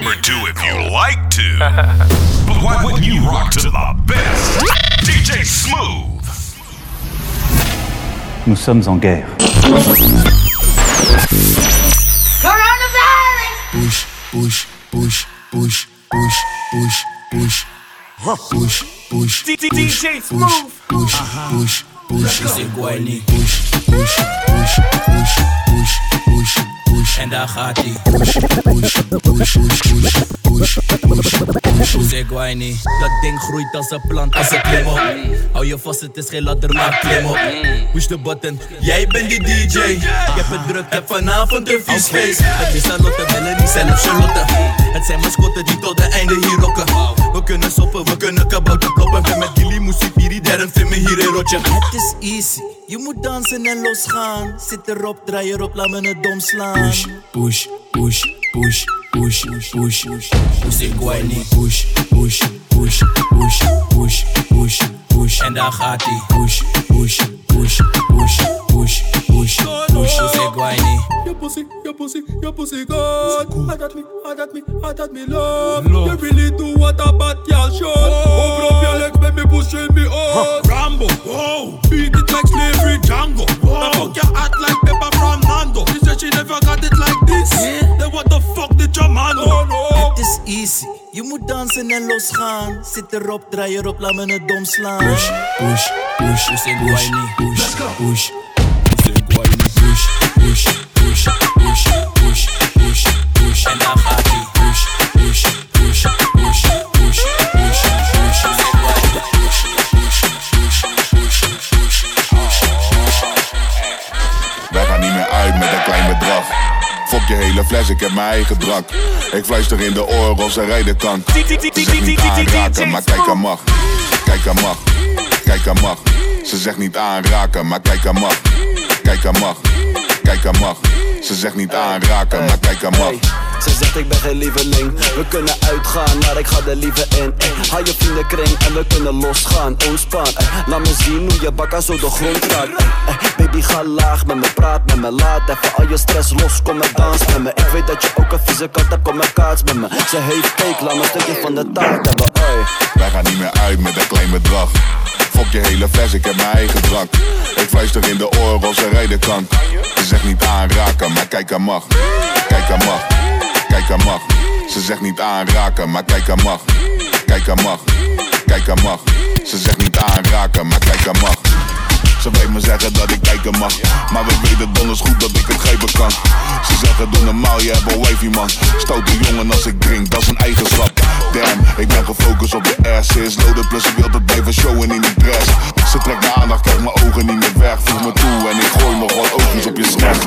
number two if you like to. but why wouldn't you rock to the best? DJ Smooth. Nous sommes en guerre. Push, push, push, push, push, push, push. Push, push, DJ push, Smooth. push, push, push, Is ik word niet. push, push, push, push, push, push, push. En daar gaat ie. Push, push, push, push, push, push, push, push. Zeg wij niet. Dat ding groeit als een plant, als een klim op. Hou je vast, het is geen ladder, maar klim op. Push de button, jij bent die DJ. Ik heb het druk, heb vanavond een vies feest. Het is Charlotte, Melanie, zelf Charlotte. Het zijn mascotten die tot het einde hier rocken. We kunnen soppen, we kunnen kabouter kloppen. Ben met Gilly, muziek, hier, derm, vind me hier in rotje. Het is easy, je moet dansen en losgaan. Zit erop, draai erop, laat me het dom slaan. Push, push, push, push, push, push, push. Word niet. Push, push, push, push, push, push, push. En daar gaat ie. Push, push, push, push, push, push, push. Dus ik word. Your pussy, your pussy, your pussy good. I got me, I got me, I got me love. You really do what a bad girl should. Oh. Open up your legs, baby, pushing me out. Rambo, whoa, beat it like slavery Django. Oh. Whoa. fuck your act like Pepper from Nando. She said she never got it like this. Then what the fuck did your man do? Oh no. Het is easy, je moet dansen en losgaan. Zit erop, draai erop, laat me het dom slaan. Push, push, push, push, niet. push, push. Push, push, push, push, push, push, push. En daar gaat ie. Push, push, push, push, push, push, push. Wij gaan niet meer uit met een klein bedrag. Fok je hele fles, ik heb mijn eigen drank. Ik fluister in de oren of ze rijden kan. Maar kijk aan mag. Kijk aan mag, kijk aan mag. Ze zegt niet aanraken, maar kijk aan mag. Kijk aan mag, kijk aan mag. Ze zegt niet aanraken, maar kijk aan mag. Ze zegt ik ben geen lieveling We kunnen uitgaan, maar ik ga er liever in. Haal je vriendenkring en we kunnen losgaan Ontspan, laat me zien hoe je bakka zo de grond raakt Baby ga laag met me, praat met me Laat even al je stress los, kom en dans met me Ik weet dat je ook een vieze kant hebt, kom en kaats met me Ze heeft cake, laat me een stukje van de taart hebben. Wij gaan niet meer uit met een klein bedrag. Fok je hele fles, ik heb mijn eigen drank. Ik fluister in de oren ze rijden kan. Ze zegt niet aanraken, maar kijk mag. Kijk mag, kijk mag. Ze zegt niet aanraken, maar kijk mag. Kijk mag, kijk mag. Ze zegt niet aanraken, maar kijk mag. Ze weet me zeggen dat ik kijken mag. Maar we weten donders goed dat ik het geven kan. Ze zeggen doe normaal, je hebt een wavy man. Stoute jongen als ik drink, dat is een eigenschap Damn, ik ben gefocust op de ass. Ze plus ze wil het blijven showen in die dress. Ze trekt de aandacht, krijgt mijn ogen niet meer weg. Voeg me toe en ik gooi nog wat oogjes op je scherm.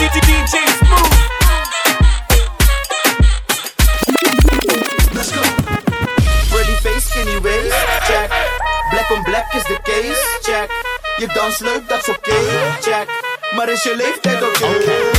DJ Smooth. Pretty face, skinny check. Black on black is de case, check. Je dans leuk, dat is oké, check. Maar is je leeftijd oké?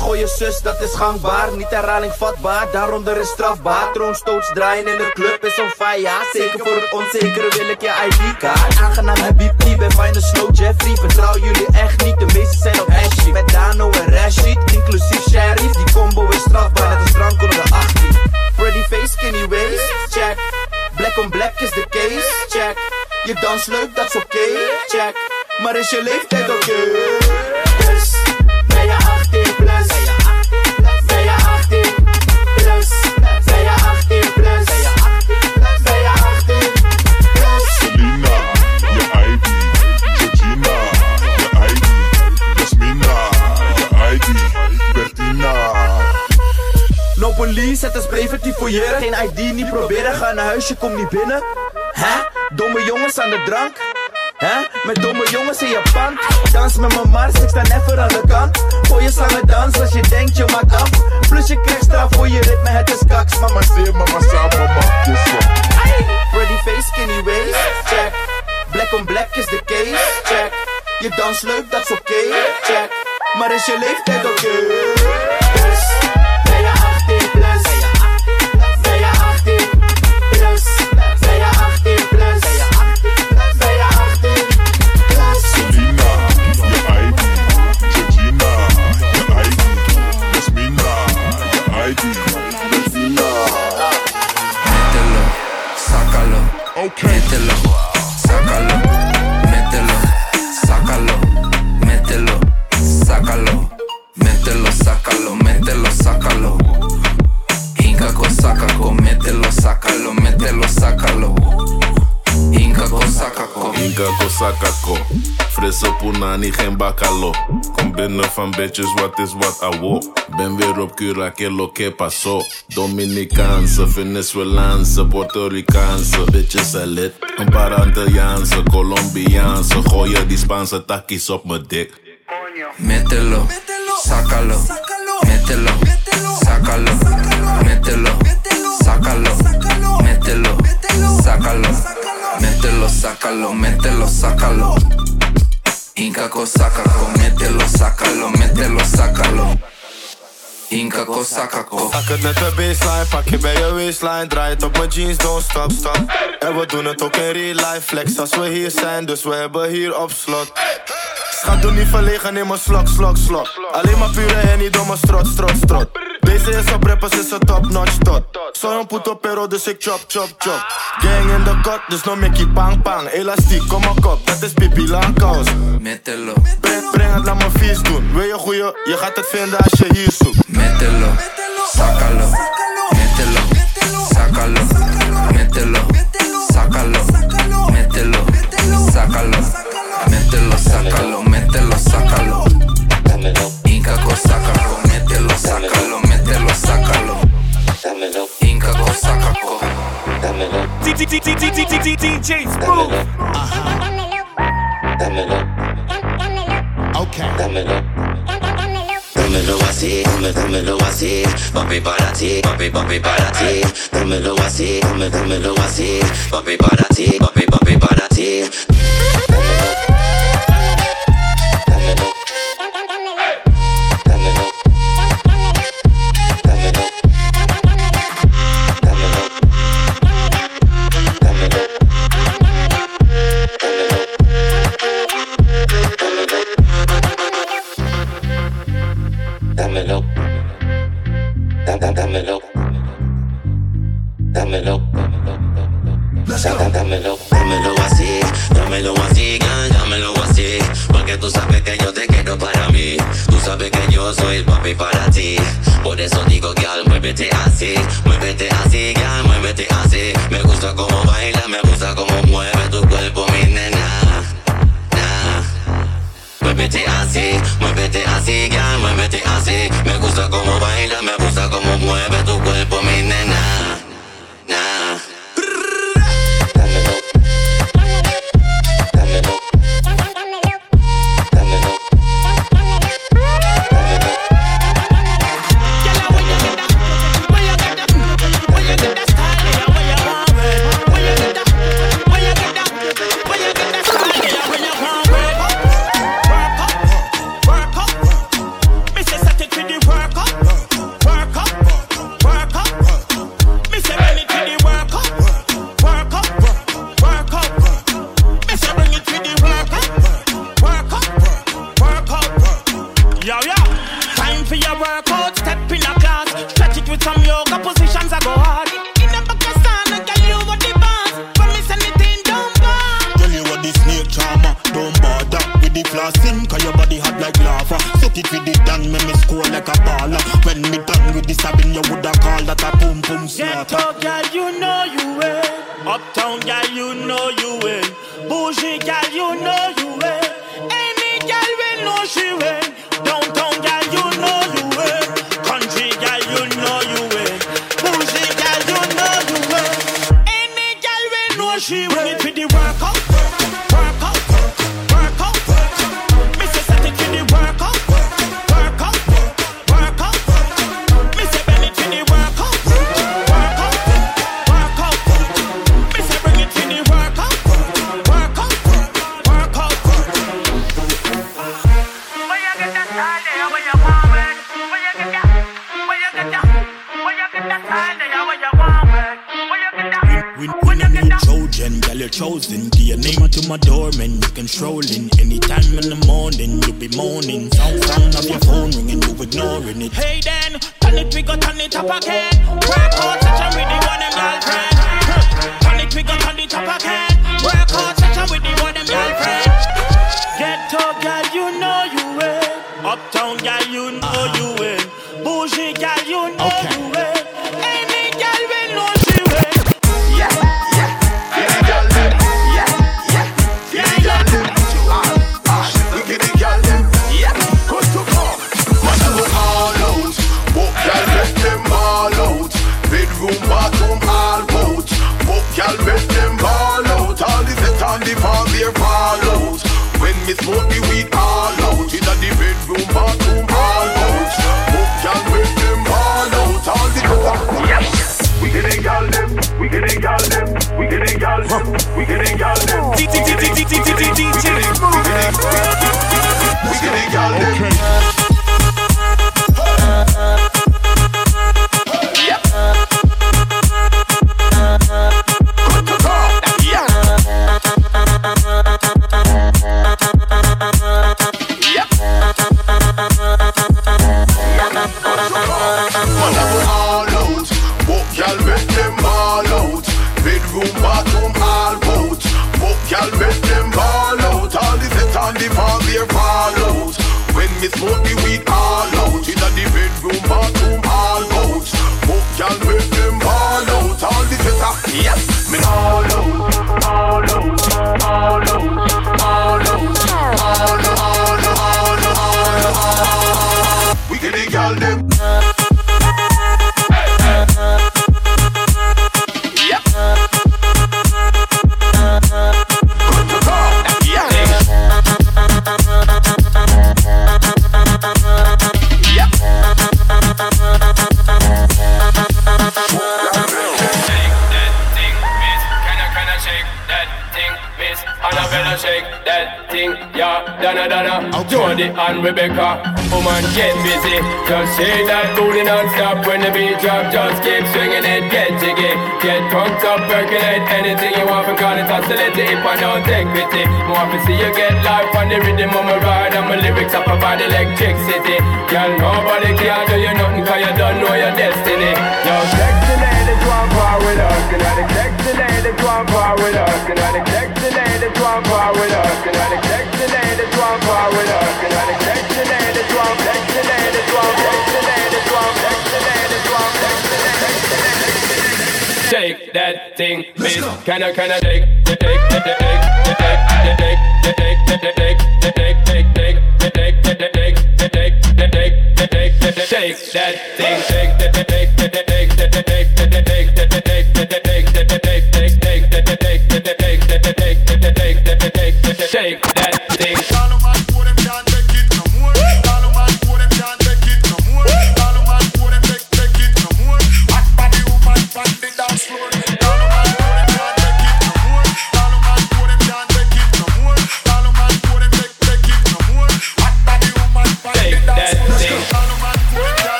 Gooi je zus, dat is gangbaar. Niet herhaling vatbaar, daaronder is strafbaar. Troonstoots draaien in de club is on fire. Zeker voor het onzekere wil ik je ID-kaart. Aangenaam Habibti, ben de Snow Jeffrey. Vertrouw jullie echt niet, de meeste zijn op Ashley. Met Dano en Rashid, inclusief Sheriff. Die combo is strafbaar, net als drank onder de 18. Pretty face, skinny waist, check. Black on black is de case, check. Je dans leuk, dat is oké, check. Maar is je leeftijd oké? Dus, ben police, het is preventief fouilleren. Geen ID, niet proberen, ga naar huis, je komt niet binnen. Hè? Domme jongens aan de drank. Hè? Met domme jongens in je pand. Dans met mijn mars, ik sta never aan de kant. Voor je slangen dans als je denkt je maakt af. Plus je krijgt straf voor je ritme, het is kaks. Mama say, mama sa, mama kiss Pretty face, skinny waist, check. Black Icon Black is de case, check. Je dans leuk, dat is oké, check. Maar is je leeftijd oké? Bitches, wat is wat awo. Ben weer op Cura, que lo que pasó. Dominicaanse, Venezuelaanse, Puerto Ricaanse. Bitches zijn lid. Een paar Antilliaanse, Colombiaanse. Gooien die Spaanse takkies op mijn dik. Mételo, sácalo. Mételo, sácalo. Mételo, sácalo. Mételo, sácalo. Mételo, sácalo. Mételo, sácalo. Incaco, sácalo. Mételo, sácalo. Mételo, sácalo. Incaco, sácalo. Pak het met de baseline, pak je bij je waistline Draai het op mijn jeans, don't stop, stop En we doen het ook in real life Flex als we hier zijn, dus we hebben hier op slot Schat, doe niet verlegen in mijn slok, slok, slok Alleen maar pure en niet domme strot, strot, strot Deze is op rappers, is een top notch tot Soy un puto pero, dus ik chop, chop, chop Gang in de kot, dus no Mickey pang, pang Elastiek, kom maar kop, dat is pipi lang kous Mételo, Breng, breng het, laat me vies doen Wil je goeie, je gaat het vinden als je hier zoekt mételo, sácalo. Mételo, sácalo. Mételo, sácalo. Mételo, sácalo. Mételo, sácalo. Mételo, sácalo. Mételo, sácalo. Mételo, sácalo. Incaco, sácalo. DJ Smooth. Dámelo así, dame, dámelo así, papi para ti, papi, papi para ti. Dámelo así, dame, dámelo así, papi para ti, papi, papi para ti. In the morning, you be moaning. Sound, sound of your phone ringing, you ignoring it. Hey then, turn it, we go turn it up again. Work out, such a the one them girlfriend. Turn it, we go turn it up again. Work out, such a the one them girlfriend. Get up, girl, you know you will. Uptown, girl, you know DJ, DJ, DJ, DJ, and Rebecca. Woman, get busy. Just say that booty non-stop when the beat drop. Just keep swinging it, get jiggy. Get drunk up, percolate anything you want. Because it's oscillating if I don't take pity. More to see you get life on the rhythm of my ride. And my lyrics up about electricity. Girl, nobody can do you thing, bitch. Can I, can I shake, shake, shake, shake, shake, shake, shake, shake, shake, shake, shake, shake, Shake that thing,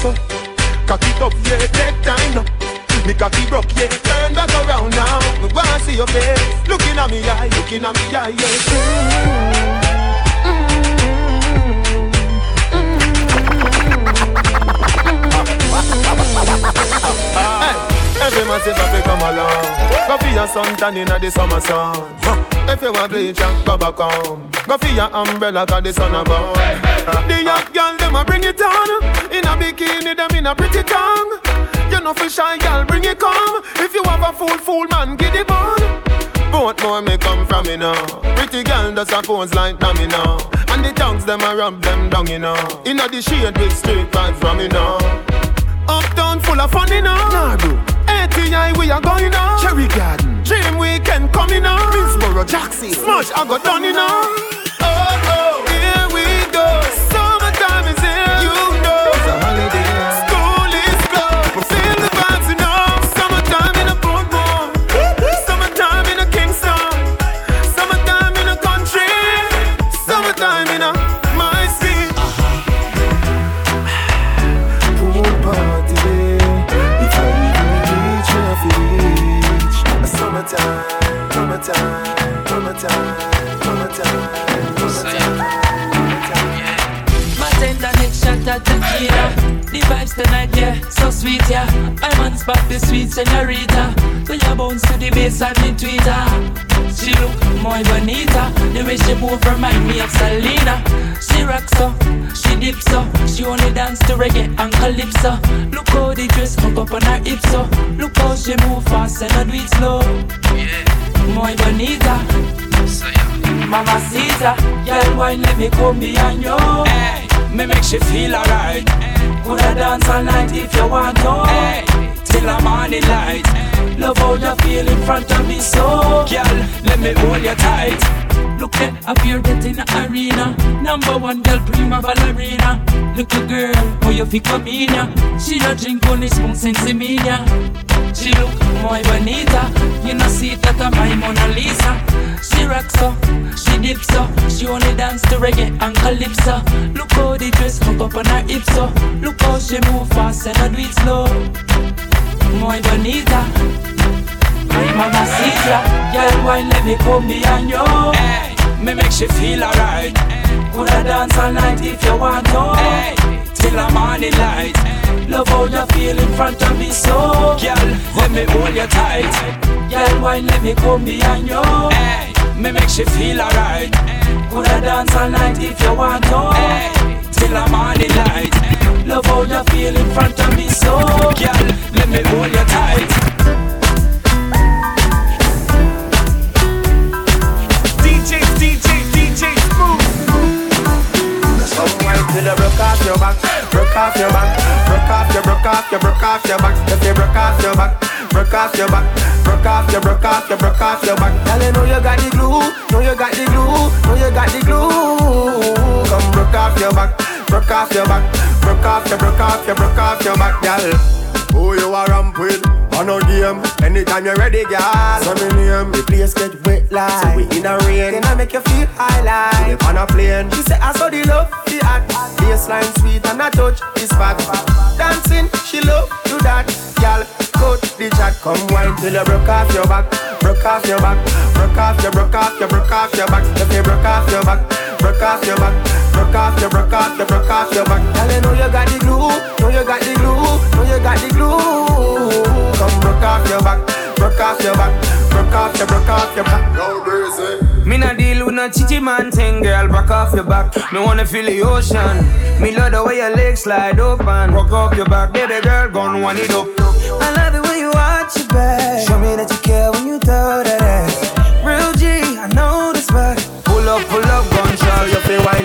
so, cock it up, yeah, take time now. Me cocky broke, yeah, turn back around now. Me wanna see your face, looking at me eye, looking at me eye, yeah. Mm, mm, mm, hey, every man say happy come along. Go for your suntan inna the summer sun. If you want bleach and go back home. Go for your umbrella 'cause the sun a burn. The young girl them a bring it on. In a bikini them in a pretty tongue. You know for shy girl bring it come. If you have a fool fool man get it on. Both more may come from me now. Pretty girl does a pose like dummy now. And the tongues them a rub them down you know. Inna the shade with straight vibes from me now. Uptown full of fun, you know. Nah, bro. ATI, we are going on. Cherry Garden. Dream Weekend coming on. Minsboro, Jackson. Smush, I got done, you know. My tender shot at tequila. The vibes tonight, yeah, so sweet, yeah. On spot, the sweet senorita. When you bounce to the bass tweeter. She look more bonita. The way she move remind me of Selena. She rocks she dips so. She only dance to reggae and calypso. Look how the dress hook up on her hips. Look how she move fast and I do it slow. Yeah, more bonita. Mama Caesar, girl, why let me come behind you. Hey, me make she feel alright. Coulda dance all night if you want to. Till the morning light. Love how you feel in front of me, so girl, let me hold you tight. Look at up here in the arena. Number one girl, prima ballerina. Look Little girl, how you feel come in ya? She don't drink only spoon sense me ya. She look muy bonita. You know see that I'm my Mona Lisa. She rocks so, she dips so. She only dance to reggae and calypso. Look how the dress hook up on her hips so. Look how she move fast and I do it slow. Muy bonita. My mama sees ya. Girl, wine let me come behind you. Hey, me make she feel alright. Coulda dance all night if you want to. Hey, till the morning light. Love how you feel in front of me, so girl, let me hold you tight. Girl, wine let me come behind you. Hey, me make she feel alright. Coulda dance all night if you want to. Hey, till the morning light. Love how you feel in front of me, so girl, let me hold you tight. DJ, DJ, DJ Smooth. Come wine till you broke off your back, broke off your back, broke off your, broke off your, broke off your back. If you broke off your back, broke off your back, broke off your, broke off your, broke off your back. Girl, you know you got the glue, know you got the glue, know you got the glue. Come broke off your back, broke off your back, broke off your, broke off your, broke off your back, girl. Who you are ramp with? On no game, anytime you're ready, girl. So me name, the place get wet like. So we in a rain, then I make you feel high like. Live on a plane, she say I saw the love, the act. Baseline sweet and a touch is fat. Dancing, she love do that, girl. Cut the chat, come wine till you broke off your back, broke off your back, broke off your, broke off your, broke off your back. If you broke off your back, broke off your back, broke off your, broke off your, broke off your back. Girl, you know you got the glue, know you got the glue, know you got the glue. Come broke off your back, broke off your back, broke off your, broke off your back. No breezy. Me not deal with no chichi man thing, girl. Back off your back. Me wanna feel the ocean. Me love the way your legs slide open. Rock up your back, baby girl, gon' one it up. I love the way you watch your back. Show me that you care when you throw that ass. Real G, I know this back. Pull up, pull up,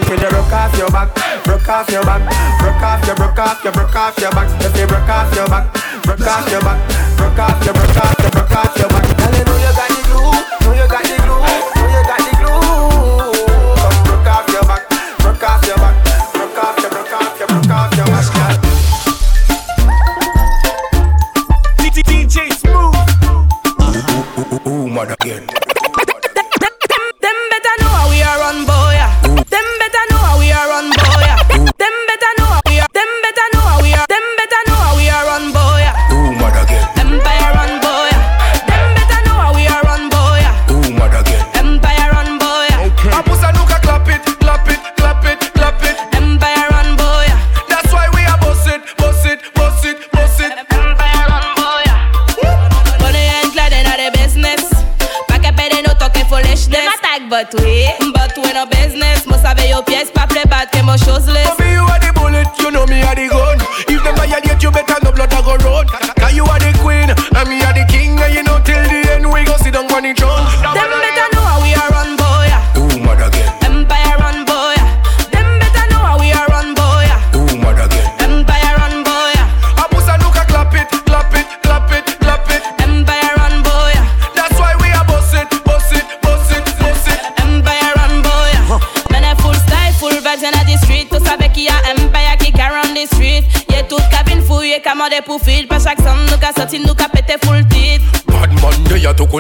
Till you broke off your back, broke off your back, broke off your, broke off your, broke off your back. If you broke off your back, broke off your back, broke off your, broke off your, broke off your back. Girl, you know you got the glue, know you got the glue, know you got the glue. Come broke off your back, broke off your back, broke off your, broke off your, broke off your back. DJ Smooth. Ooh, ooh, ooh, ooh, mother again.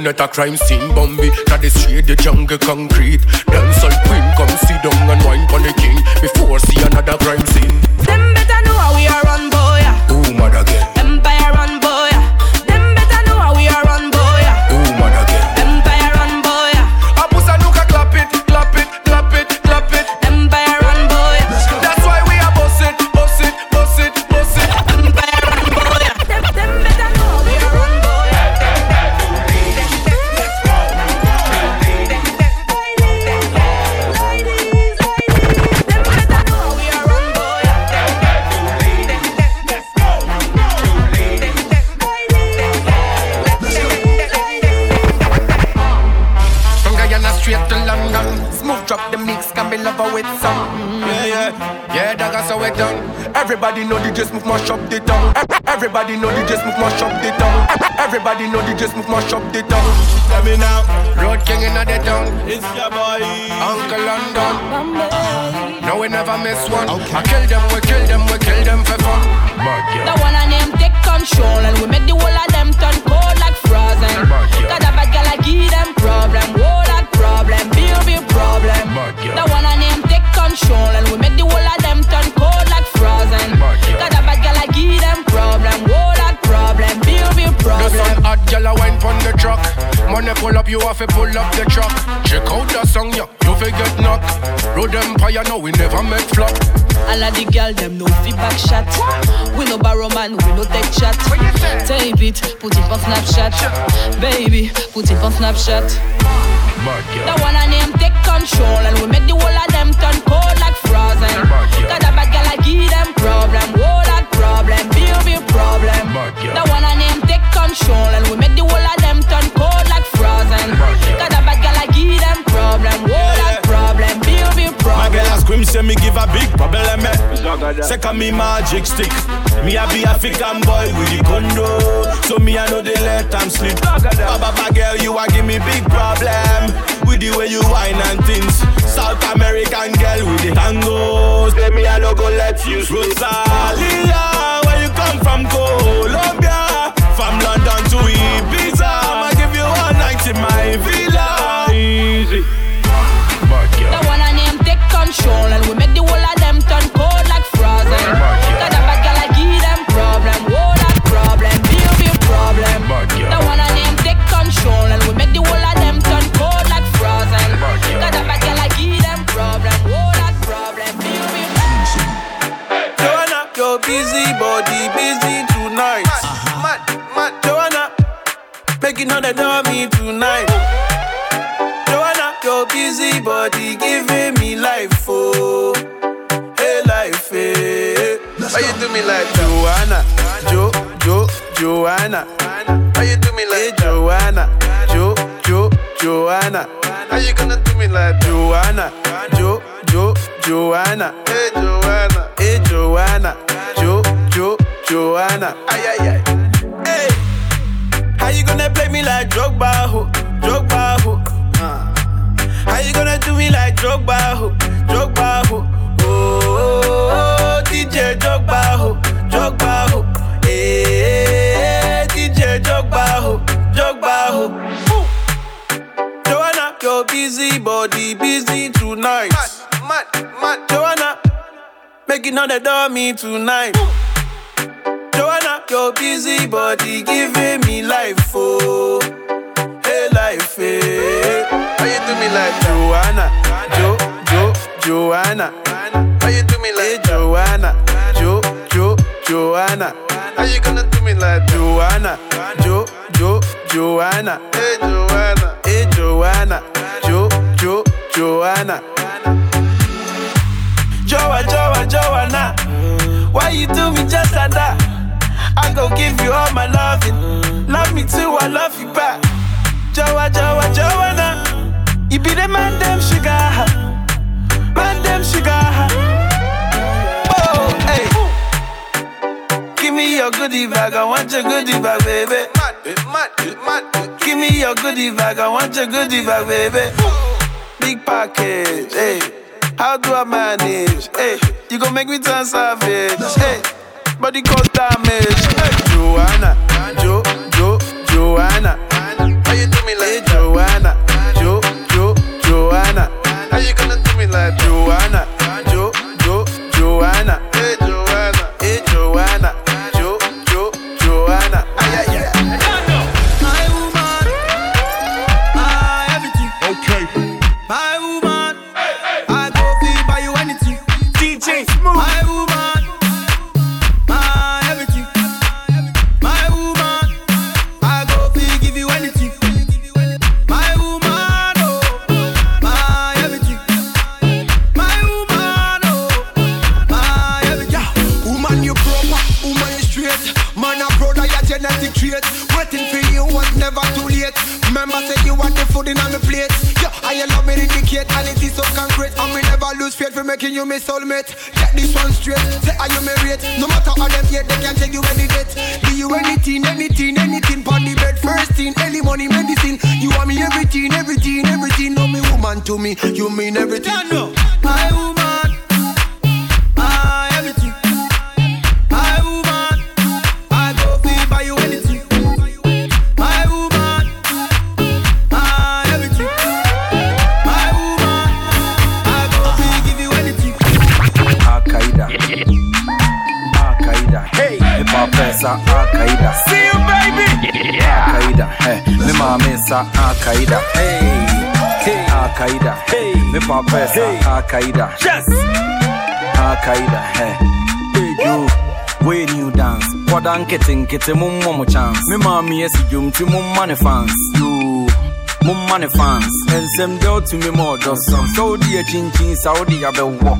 They are a crime scene Bambi, that the street, the jungle concrete. Dancehall queen, come sit down and wine for the king. Before see another crime scene Everybody know DJ Smooth mash up the town. Everybody know DJ Smooth mash up the town. Everybody know the just move mash up the town. Tell me now. Road king in the town. It's your boy. Uncle London. No, we never miss one. I kill them, we kill them, we kill them for fun. The one I name take control and we make the whole of them turn cold like frozen. Cause a bad girl I give them problem, whoa that problem, big big problem. The one I name take control and we problem. sun hot, girl a wine pon the truck. Money pull up, you have to pull up the truck. Check out the song, yeah, you fi get knock. Road Empire, no, we never make flop. All of the girl them no feedback shot. We no borrow man, we no take chat. Tape it, put it on Snapchat. Baby, put it on Snapchat. The one I name take control and we make the whole of them turn cold like frozen. Cause a bad girl I give them problem, whoa problem, big problem. The one I name take control and we make the whole of them turn cold like frozen. Cause a bad girl I give them problem, whoa big My girl problem. a scream say me give a big problem eh. Second me magic stick. Me a be African boy with the condo. So me I know they let them sleep Baba girl you a give me big problem. With the way you whine and things. South American girl with the tangos. Say me I no go let you Rosalia where you come from? Colombia. From London to Ibiza. I'ma give you one night in my villa. Easy control and we make the whole of them turn cold like frozen. Cause a bad girl I give them problem, whoa that problem, big big problem. The one I name take control and we make the whole of them turn cold like frozen. Cause a bad girl I give them problem, whoa that problem, big big Joanna, your busy body busy tonight. Mad, mad. Joanna, making all the dummy tonight. Joanna, your busy body giving me life, oh, hey life, eh. hey. Why you do me like Joanna, Jo, Jo, Joanna? Why you do me like hey, Joanna, Jo, Jo, Joanna? How you gonna do me like Joanna, Jo, Jo, Joanna? Hey Joanna, hey Joanna, Jo, Jo, Joanna? Ay ay ay. Hey, how you gonna play me like Drogba, ho, Drogba, ho? How you gonna do me like Drogba, ho, Drogba, ho? Oh, oh, oh, DJ Drogba, ho, Drogba, ho. Eh, hey, DJ Drogba, ho, Drogba, ho. Ooh. Joanna, your busy body busy tonight. Mad, mad, mad. Joanna, making all the dummy tonight. Joanna, your busy body giving me life, oh, hey life, hey. Do me like Joanna, Jo, Jo, Joanna? How you do me like hey, Joanna, Jo, Jo, Joanna? How you gonna do me like Joanna, Jo, Jo, Joanna? Hey Joanna, hey Joanna, Jo, Jo, Joanna. Joa, Joa, Joanna. Why you do me just like that? I go give you all my loving. Love me too, I love you back. Joa, Joa, Joanna. You be the man, them sugar. Man, them sugar. Oh, hey. Give me your goodie bag, I want your goodie bag, baby. Give me your goodie bag, I want your goodie bag, baby. Big package, hey. How do I manage? Hey, you gon' make me turn savage. Hey, body cause damage. Hey, Joanna, Jo, Jo, Joanna. Like Joanna, Jo, Jo, Joanna. Hey, Joanna, trait. Waiting for you was never too late. Remember, say you want the food in on my plate. Yeah, I love me indicate, and it is so concrete. And we never lose faith for making you my soulmate. Get this one straight. Say, are you married? No matter how them yet, they can't take you any date. Do you anything, anything, anything? Pon the bed, first thing, any money, medicine. You want me everything, everything, everything. No, me woman to me, you mean everything. My woman, sa Al-Qaeda. See you, baby. Al-Qaeda. Hey, me mama sa Al-Qaeda. Hey, hey, Al-Qaeda. Hey, me papa sa Al-Qaeda. Yes. Al-Qaeda. Hey, hey, you. When you dance, kwada nkete nkete mumma mo chance. Me mama yes jum ti mumma ne fans. You. Mumma ne fans. Ensem del to me more dosan. So di a chin chin Saudi abewo.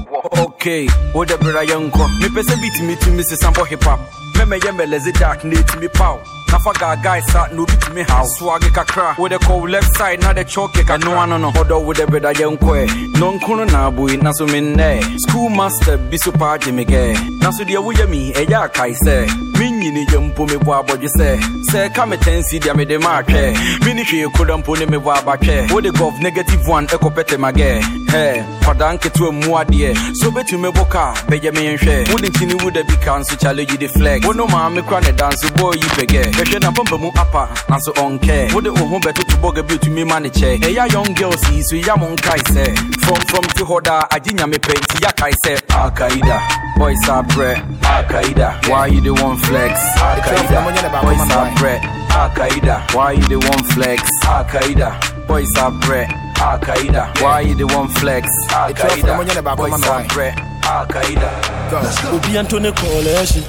Okay, oh, wo de bra yanko. Me pese beat me to me se sample hip hop. Me me yembe lezi dark ne to me pow. Na fa ga guy sa no bi to me how. Swag kakra. Wo de call left side na de choke ka no ano no. Odo wo de bra yanko e. No nkono na boy na so me ne. School master bi so pa de me ge. Na so de wo ye mi e ya kai se. Me nyini ye mpo me bo abodwe se. Se ka me tensi dia me de ma hwe. Me ni hwe kodo mpo ne me bo abatwe. Wo de gov negative one e kopete mage. Hey, kwada nketo mu ade. So betu me boka be ye me nhwe. Wo de tini wo de bi kan so challenge you the flex. Wo no ma me kra ne dance boy yi pege. Hwehwe na pampa mu apa na so on care. Wo de wo ho beto to boga bi to me ma ne che. Hey ya young girls yi so ya mon kai se. From from ti hoda ajinya me penti ya kai se. Al Qaeda. Boys are bread. Al Qaeda. Why you the one flex? Al Qaeda. Boys are bread. Al Qaeda. Why you the one flex? Al Qaeda. Boys are bread. Al Qaeda. Why you the one flex? Al Qaeda. Boys are bread. Al Qaeda. Obi Antone Coalition.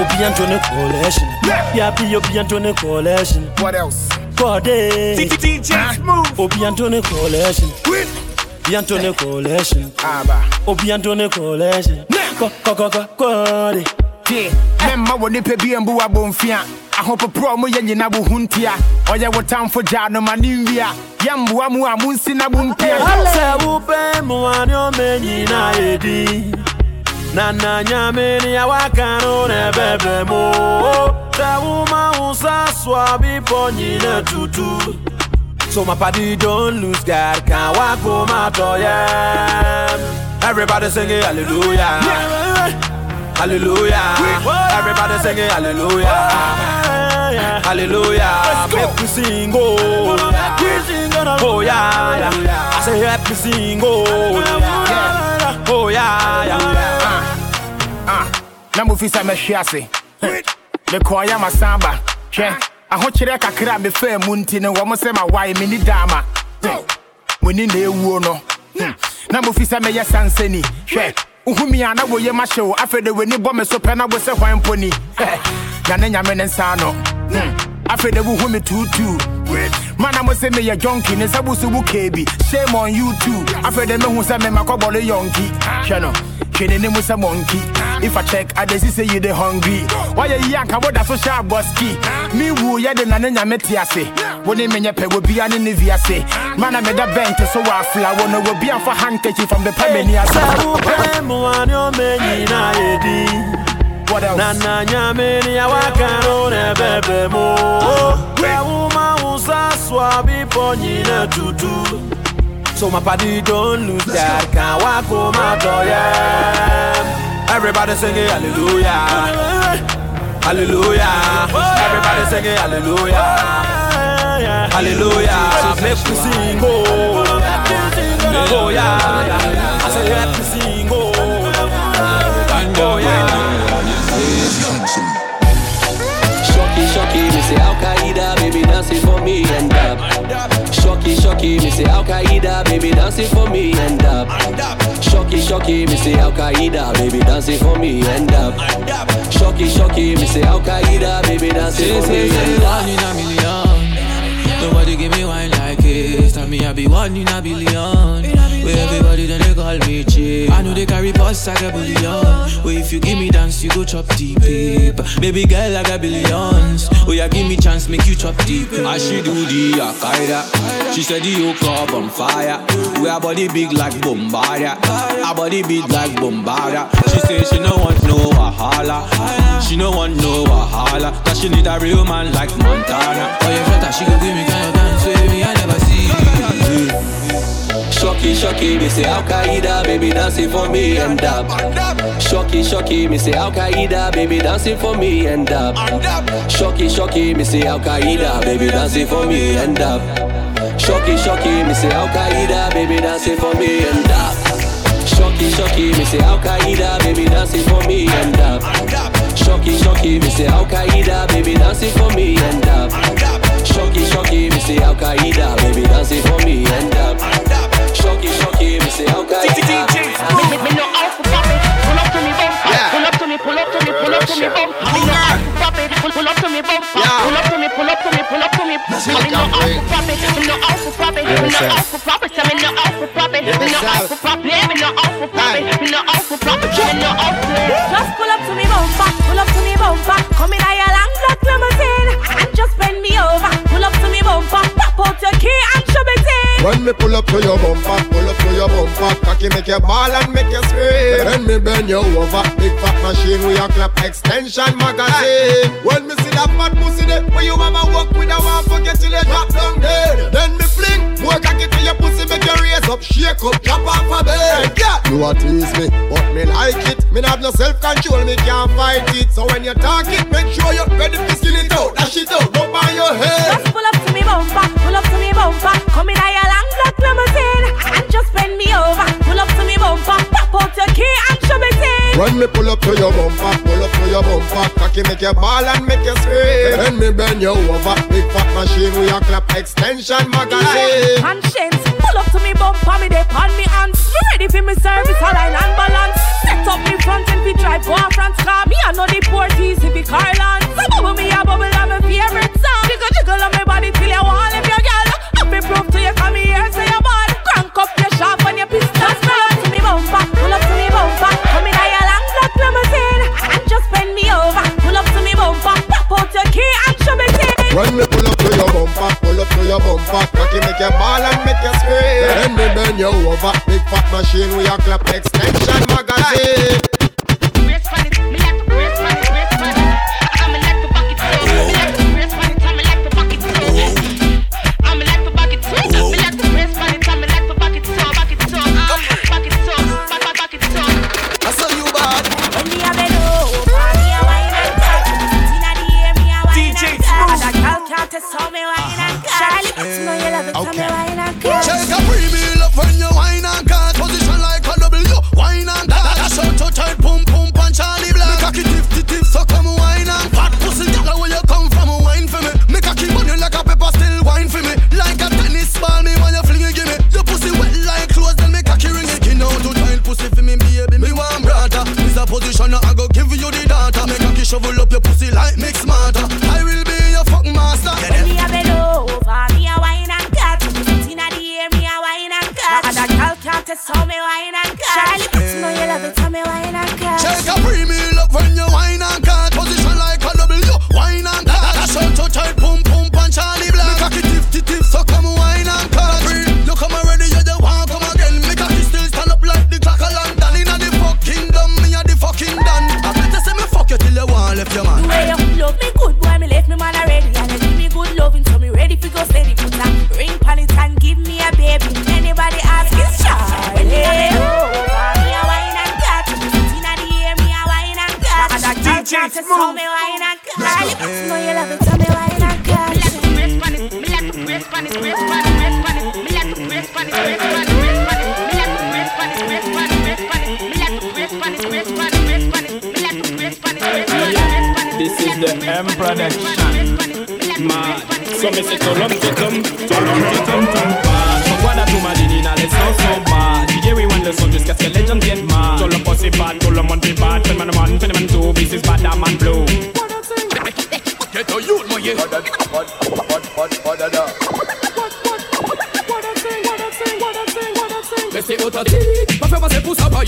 Obi Antone Coalition. Yeah, be Obi Antone Coalition. What else? Corday. DJ ah. Smooth. Obi Antone Coalition. Obi Antone Coalition. Obi Antone Coalition. Co co co co Corday. tie memma wɔ nipa bi mbu abɔmfia ahopoporɔ mo yɛ nyina wo ho ntia ɔyɛ wo tamfo gyaa no ma ne nwia yɛmboa mu a monsi na mo mpia Sɛ wopɛ mmoa ne ɔma nyina yɛdi na na nyame ne awaka no na ɛbɛbrɛ mu sɛ woma wo sa soa bepɔ nyina tutu So my party don't lose God can walk home oh yeah Everybody singing hallelujah. Hallelujah. Everybody singing hallelujah. Hallelujah. Make we sing oh Oh yeah, yeah. I say me sing oh yeah. Oh yeah, yeah. Na mofi sɛ mɛhwe ase mekɔɔyɛ masamba. Hwɛ ahokyerɛ kakra a mefaa mu nti no wɔ mo sɛ mawae menni daama moni na ɛwuo no na mofi sɛ mɛyɛ sansani hwɛ wohumi a na woyɛ mahyɛ wo afei de w'ani bɔ me so pɛ na wo sɛ hwan mpo ni na ne nyame ne nsa no afei de wohu me tuutuu Man, I must say me a junkie, ne sabu subu kebi. Shame on you too. Afraid them who say me makobole yonki. Shano. Kene ne musa monkey. If I check, I just say you the hungry. Why you yank about that social boski? Me woo ya de nane nyameti ase. Wone me nyepe wo bia ne ne viase. Man I made a bench so I fly. Wone wo bia for handkerchief from the pemeni ase. What else? Nana nyamini ya wakano ne bebe mo Kwa uma usa swabi ponyine tutu So my party don't lose that Can walk home after yeah. Everybody singing hallelujah. Hallelujah. Everybody singing hallelujah. Hallelujah. Make me sing oh. Oh yeah. I say let me sing oh. Oh yeah. Shocky, shocky, me say Al Qaeda, baby dancing for me and up. Shocky, shocky, me say Al Qaeda, baby dancing for me and up. Shocky, shocky, me say Al Qaeda, baby dancing for me and up. Shocky, shocky, me say Al Qaeda, baby dancing for me and up. One in a million. Nobody give me wine like this. Tell me I be one in a billion. Where everybody then they call me cheap. I know they carry boss like a billion. Where if you give me dance, you go chop deep. Babe. Baby girl, I got billions. Oh yeah, give me chance, make you chop deep. I she do the Akaida. She said the yoke up on fire. We our body big like Bombardia. Our body big like Bombardia. She say she no want no wahala. She no want no wahala. Cause she need a real man like Montana. Oh yeah, she go give me kind of dance with Shocky, shocky, me say Al Qaeda, baby dancing for me and up. Shocky, shocky, me say Al Qaeda, baby dancing for me and up. Shocky, shocky, me say Al Qaeda, baby dancing for me and up. Shocky, shocky, me say Al Qaeda, baby dancing for me and up. Shocky, shocky, me say Al Qaeda, baby dancing for me and up. Shocky, shocky, me say Al Qaeda, baby dancing for me and up. Shocky, shocky, me say Al Qaeda, baby dancing for me and up. Shocky, shocky, me say Al Qaeda. Me, me no out for pop. Pull up to me bumper. Pull up to me, pull up to me, pull up to me bumper. Me no out for pop. Pull, pull up to me bumper. Pull up to me, pull up to me, pull up to me. Me no out for pop. Me no out for pop. Me no out for pop. Me no out for pop. Me no out for pop. Me no out for pop. Me no out for pop. Me no out for Just pull up to me bumper. Pull up to me bumper. Me pull up to your bumper, pull up to your bumper, cocky make you ball and make you scream. Then me bend you over, big fat machine with your clap extension magazine. When me see that fat pussy there, where you mama walk with a one forget till you drop down dead. Then me fling more cocky to your pussy, make you raise up, shake up, drop off a bed. Yeah, you a tease me, but me like it. Me not have no self control, me can't fight it. So when you talk it, make sure you're ready to skin it out, dash it out, up on your head. Just pull up to me bumper. Pull up to me bumper. Come in over. Pull up to me bumper. Pop out your key and show me in. When me pull up to your bumper, pull up to your bumper, cocky make you ball and make you scream. Then me bend you over, big fat machine with your clap extension magazine. Conscience, pull up to me bumper, me dey on me hands. Me ready for me service, align and balance. Set up me front and fi drive go a France car. Me I know the port easy fi Carland. So bubble me a bubble on my favorite song. Jiggle jiggle on my body till you want if When me pull up to your bumper, pull up to your bumper, cocky make you ball and make you scream. Then me bend you over, big fat machine with your clap extension magazine.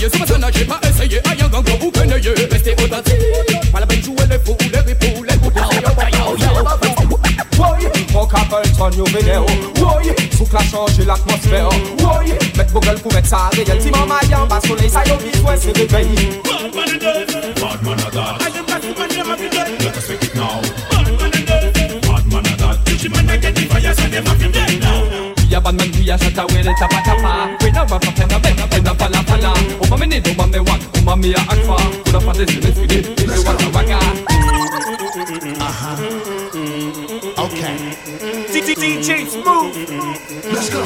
Passer pour s'abailler, c'est pas ça nager, pas essayer, aïe un gang vous connaissez, restez authentique, pas la peine jouer les fous, les ripoux, les coups, Mon Capleton, yo vénéo Woy, souk la change l'atmosphère Woy, met vos gueules pour mettre ça réel Si maman y en bas soleil, ça y est, ouais, c'est réveil Bad man a dead. Bad man a that. Let us make it now. Bad man a dead. Bad man a that. Teach him I get the fire, so them have him dead now. We a bad man, we a shut away the tapa tapa We no rock up me a akfa Put up a this, this, this, if you want a waka Uh-huh. Okay. DJ Smooth. Let's go.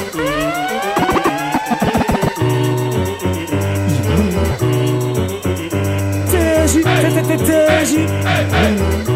TJ, TJ. C'est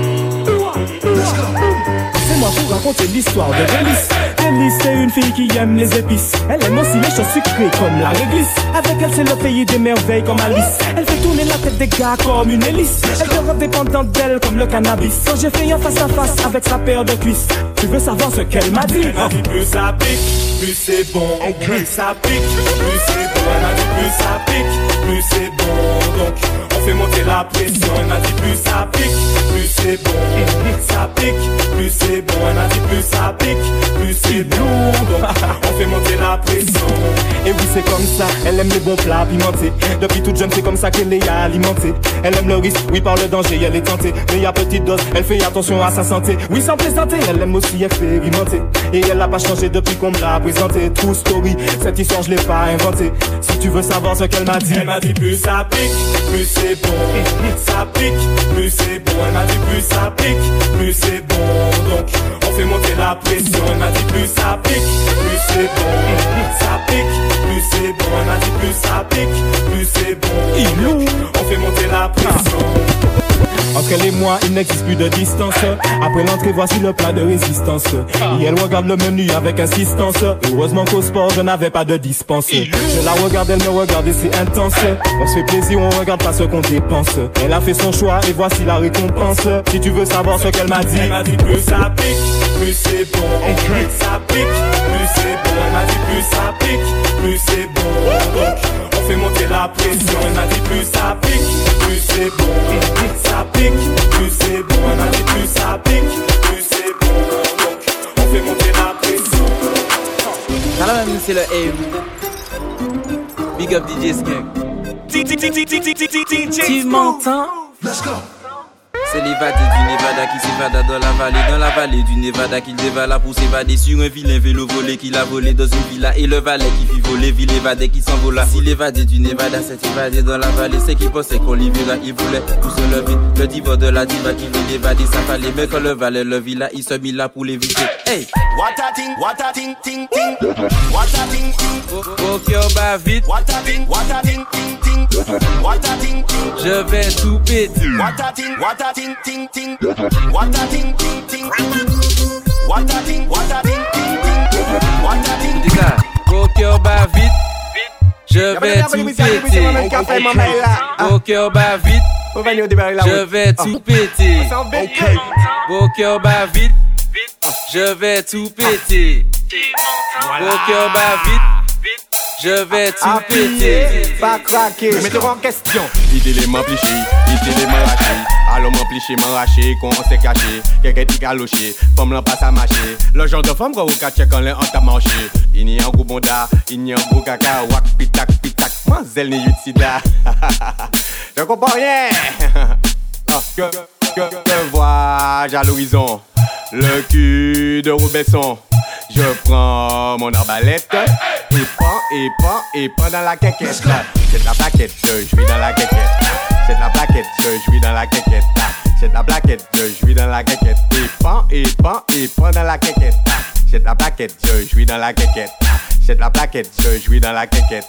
pour raconter l'histoire de Délice. Délice, c'est une fille qui aime les épices. Elle aime aussi les choses sucrées comme la réglisse. Avec elle, c'est le pays des merveilles comme Alice. Elle fait tourner la tête des gars comme une hélice. Elle te rend dépendante d'elle comme le cannabis. Quand j'ai fait un face à face avec sa paire de cuisses, tu veux savoir ce qu'elle m'a dit? Elle m'a dit plus ça pique, plus c'est bon. Plus ça pique, plus c'est bon. Elle m'a dit plus ça pique, plus c'est bon. Donc, on fait monter la pression. Elle m'a dit plus ça pique, plus c'est bon. Ça pique, plus c'est bon. Elle m'a dit plus ça pique, plus c'est bon. Donc, on fait monter la pression. Et oui, c'est comme ça. Elle aime les bons plats pimentés. Depuis toute jeune, c'est comme ça qu'elle est alimentée. Elle aime le risque, oui, par le danger, elle est tentée. Mais à petite dose, elle fait attention à sa santé. Oui, sans plaisanter, elle aime aussi expérimenter. Et elle n'a pas changé depuis qu'on me l'a présenté. True story, cette histoire, je l'ai pas inventée. Si tu veux savoir ce qu'elle m'a dit, elle m'a dit plus ça pique, plus c'est bon. Ça pique, plus c'est bon. Elle m'a dit plus ça pique, plus c'est bon. Donc, on fait monter la pression. Elle m'a dit plus ça pique, plus c'est bon. Ça pique, plus c'est bon. Elle m'a dit plus ça pique, plus c'est bon. On fait monter la pression. Entre elle et moi, il n'existe plus de distance. Après l'entrée, voici le plat de résistance. Et elle regarde le menu avec insistance. Heureusement qu'au sport, je n'avais pas de dispense. Je la regarde, elle me regarde et c'est intense. On se fait plaisir, on regarde pas ce qu'on dépense. Elle a fait son choix et voici la récompense. Si tu veux savoir ce qu'elle m'a dit, elle m'a dit plus ça pique, plus c'est bon. Plus ça pique, plus c'est bon. Elle m'a dit plus ça pique, plus c'est bon. Donc, on fait monter la pression. Elle m'a dit plus ça pique, c'est bon. Ça pique, plus c'est bon. Elle m'a dit plus ça pique, plus c'est bon. Donc, on fait monter la pression. Salam même c'est le aim. Big up DJ Skunk. Tu m'entends? Let's go. C'est l'évadé du Nevada qui s'évada dans la vallée, dans la vallée du Nevada qu'il dévala pour s'évader sur un vilain vélo volé qu'il a volé dans une villa et le valet qui fit voler, ville évadé qui s'envola. Si l'évadé du Nevada s'est évadé dans la vallée, c'est qu'il pensait qu'on l'y verra, il voulait tout se lever. Le diva de la diva qui veut l'évader, ça fallait, mais quand le valet le villa, il se mit là pour l'éviter. Hey! What a thing, what a thing, ting, ting. What a ting. Faut qu'on bat vite. What a thing, what a thing, ting, ting. What a thing, ting. Je vais tout péter. What a thing, what a thing, ting, ting. What a thing, ting, ting. What a thing, what a thing, ting, ting. What a thing. Dis ça, faut qu'on bat vite. Je vais tout péter. Faut qu'on bat vite. Je vais tout péter. Qu'on bat vite. Je vais tout péter. Vite. Je vais tout péter. Pas craquer, mettez en question. Il dit les m'ampliché, il dit les m'arraché. Alors m'ampliché, m'arraché, qu'on s'est caché. Quelqu'un dit galoché, femme l'en passe à marcher. Le genre de femme qu'on vous cache quand hantes à manger. Il n'y a un gros bon tas, il n'y a un gros caca, wak pitak pitak. Moi, zèle n'y sida. Je comprends rien. Ah, que, que, que vois-je à l'horizon? Le cul de Robesson. Je prends mon arbalète et prends, et prends, et dans la quéquette. C'est de la plaquette, je suis dans la quéquette. C'est de la plaquette, je suis dans la quéquette. Jette la plaquette, je jouis dans la quéquette. Et pan, et pan, et dans la quéquette. Jette la plaquette, je jouis dans la quéquette. Jette la plaquette, je jouis dans la quéquette.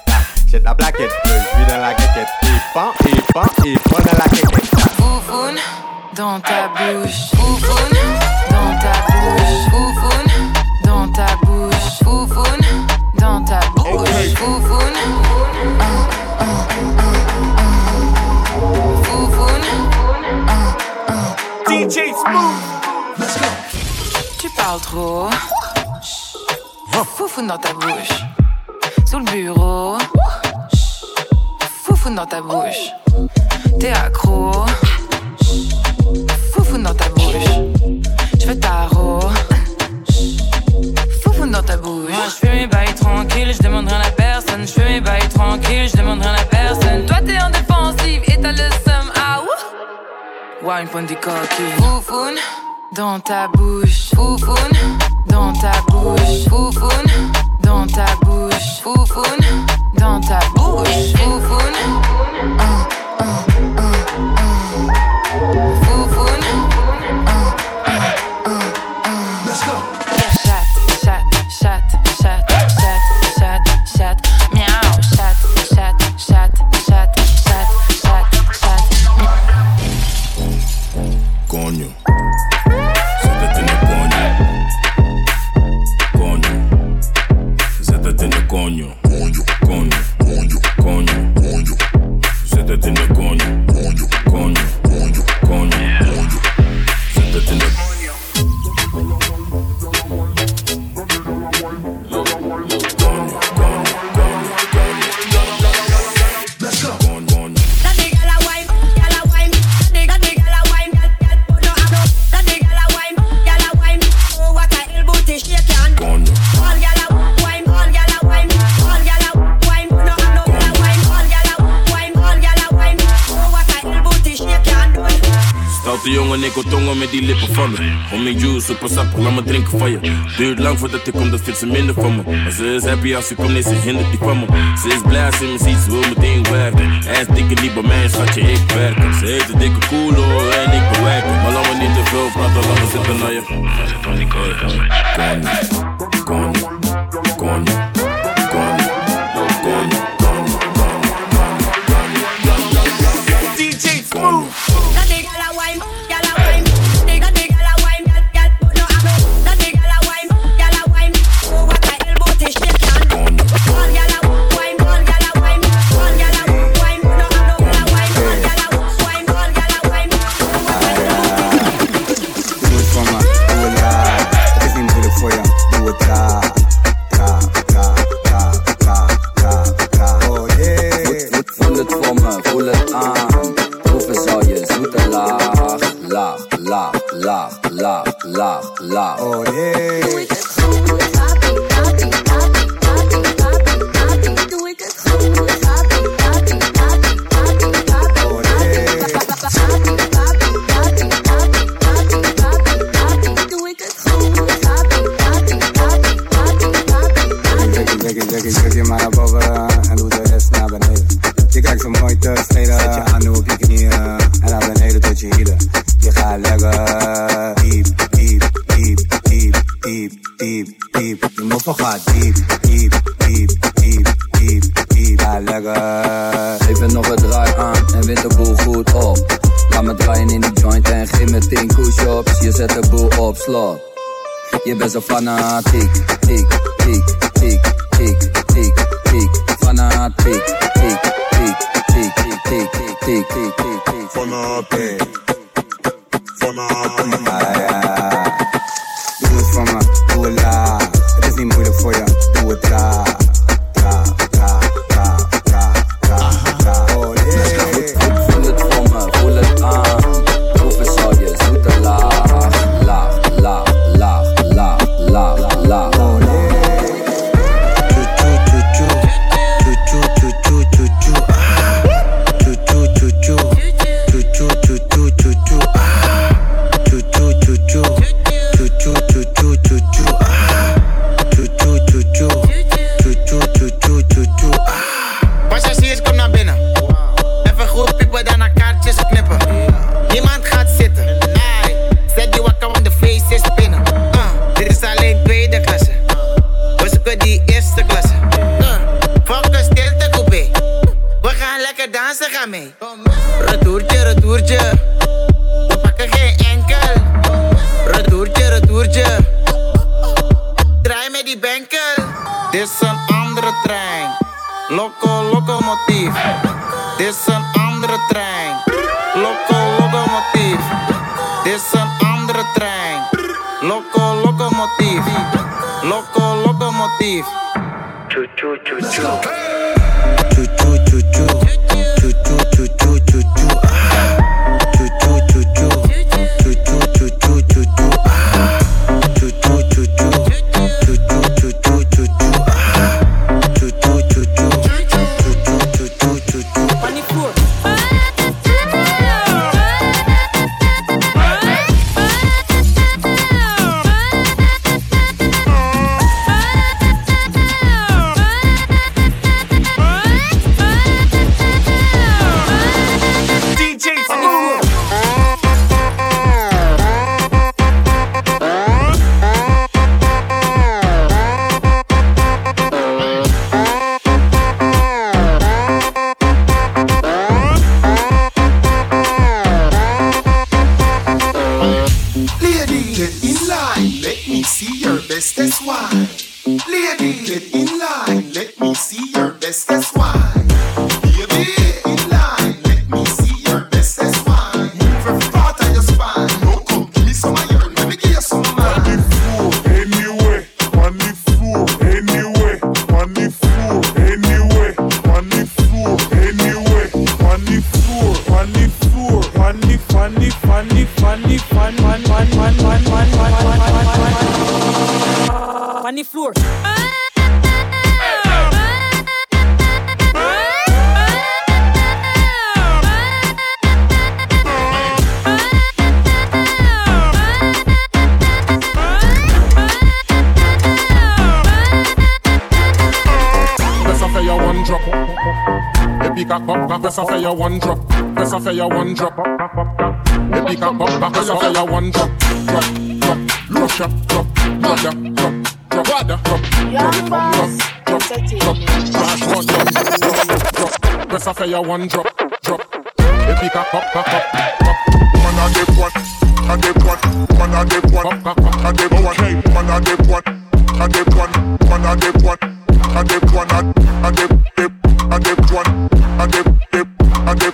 Jette la plaquette, je jouis dans la quéquette. Et pan, et pan, et pan dans la quéquette. Foufoune dans ta bouche. Foufoune dans ta bouche. Foufoune dans ta bouche. Foufoune dans ta bouche. Foufoune. Ah. Foufoune. Ah. DJ Smooth. Let's go. Tu parles trop. Foufoune dans ta bouche. Sous le bureau. Foufoune dans ta bouche. T'es accro. Foufoune dans ta bouche. Je veux tarot. Dans ta bouche. Moi, je fais mes bails tranquilles, je demande rien à personne. Je fais mes bails tranquilles, je demande rien à personne. Toi, t'es en défensive et t'as le seum. Ah, ouh. Wine point du coquille. Foufoune dans ta bouche. Foufoune dans ta bouche. Foufoune dans ta bouche. Foufoune dans ta bouche. Foufoune. Ah, ah, ah, Ik wil tongen met die lippen van me. Om juice, super sap, laat me drinken van je. Duurt lang voordat ik kom, dan vindt ze minder van me. Maar ze is happy als ze komt, nee, ze hindert die van me. Ze is blij als ze me ziet, ze wil meteen werken. Hij is dikke niet bij mij, schatje, ik werk. Ze heet de dikke koelo en ik bewerk. Maar laat me niet te veel praten, laat me zitten naar je. Konjo, konjo, konjo, konjo, a fanatic. One drop. Press a fire one drop. Baby come pop, back. Press a fire one drop. Drop, drop. Look drop, drop. Brother, drop, drop. Brother, drop. drop, drop, Drop, drop. drop, drop, drop. Drop. Press a fire one drop. Drop. Baby cock up, cock up, cock. Man a dip one, a dip one, man a dip one, a dip one, man a dip one, a dip one, man a dip one, a dip one, a dip dip.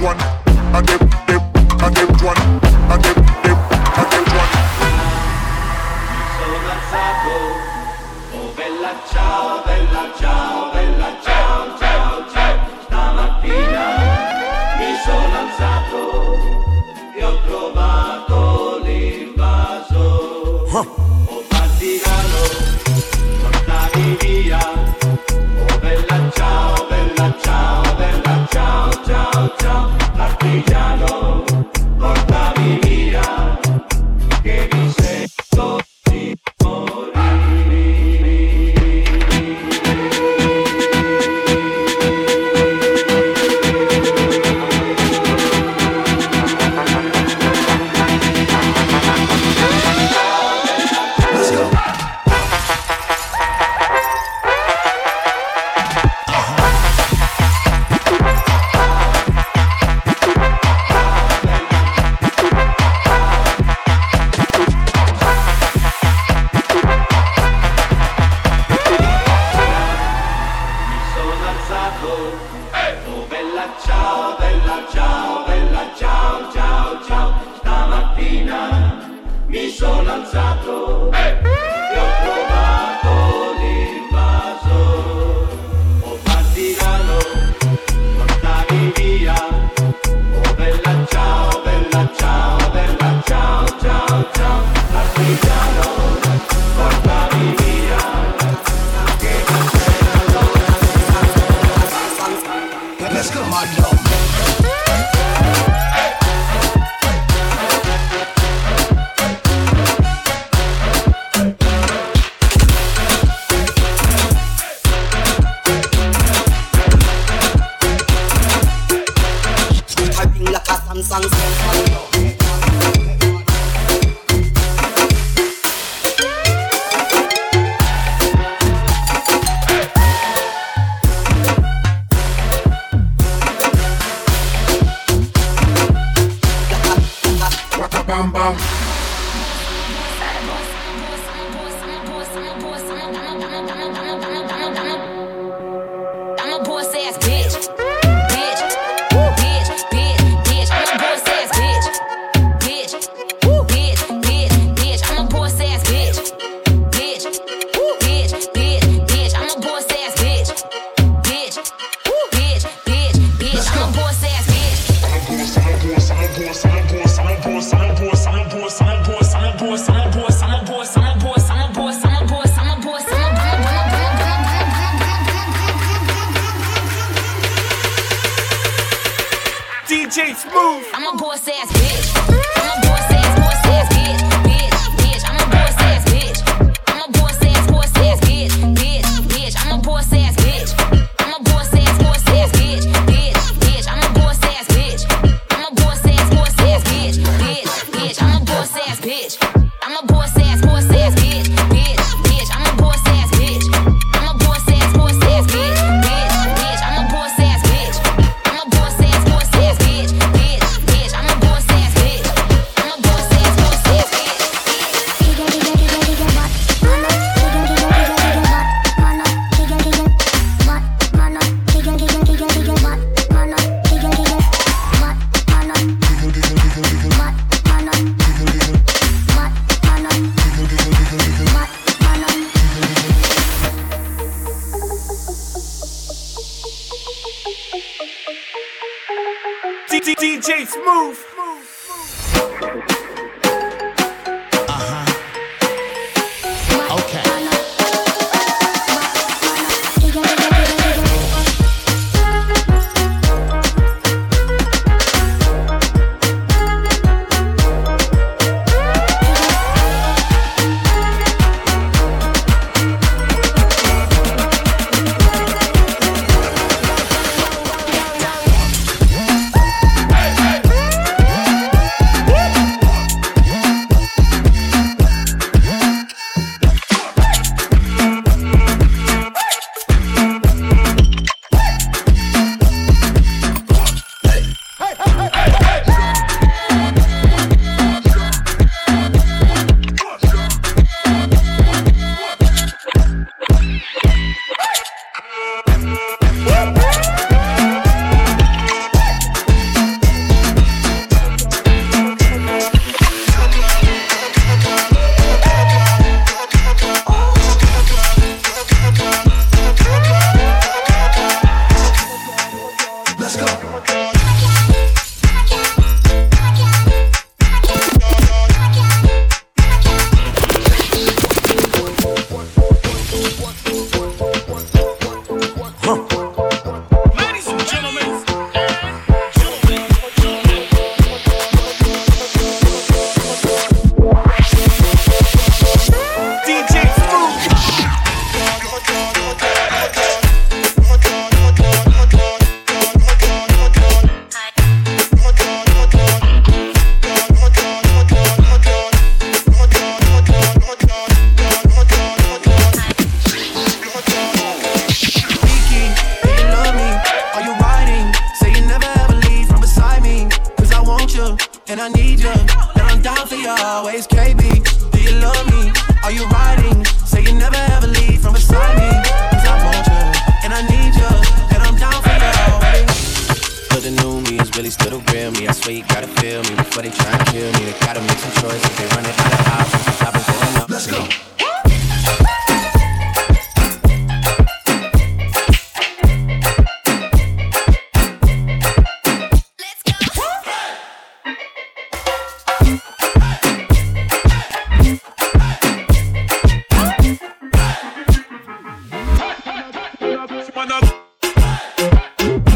one,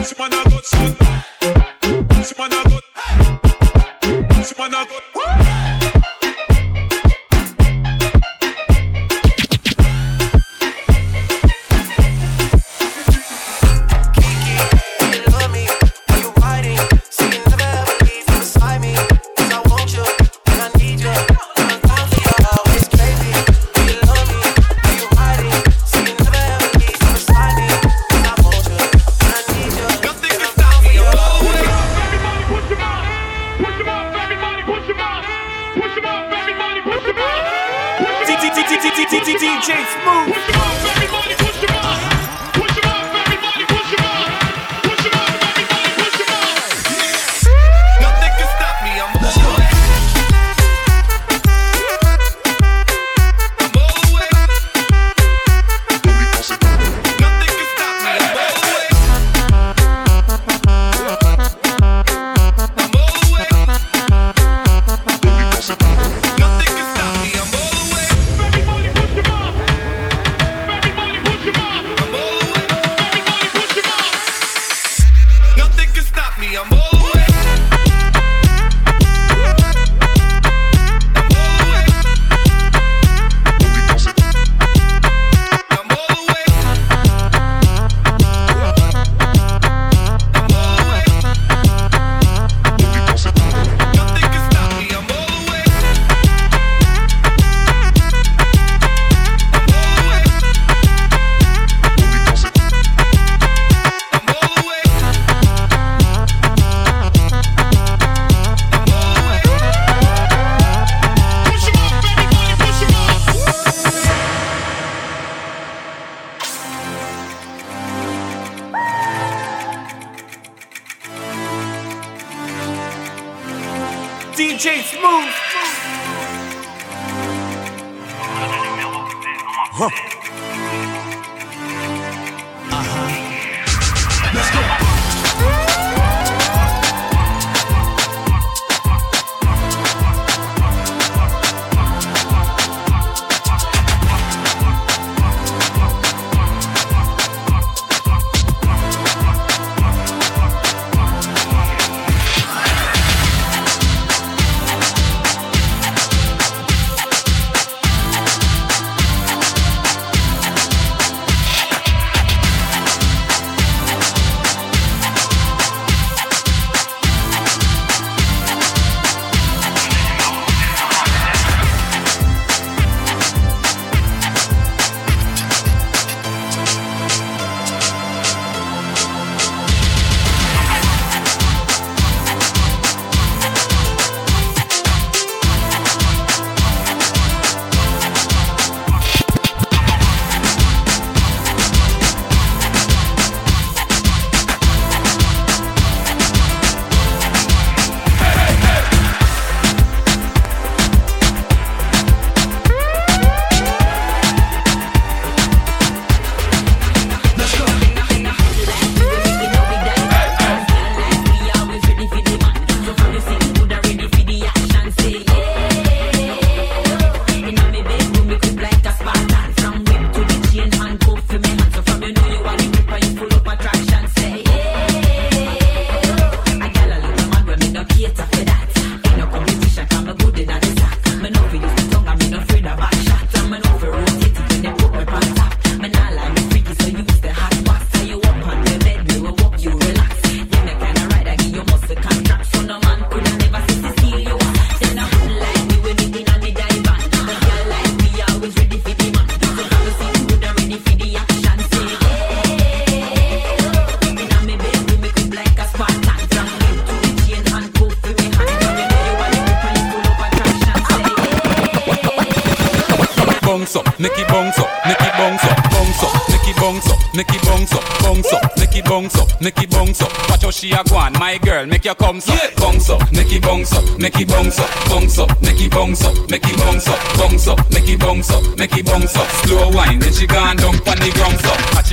DJ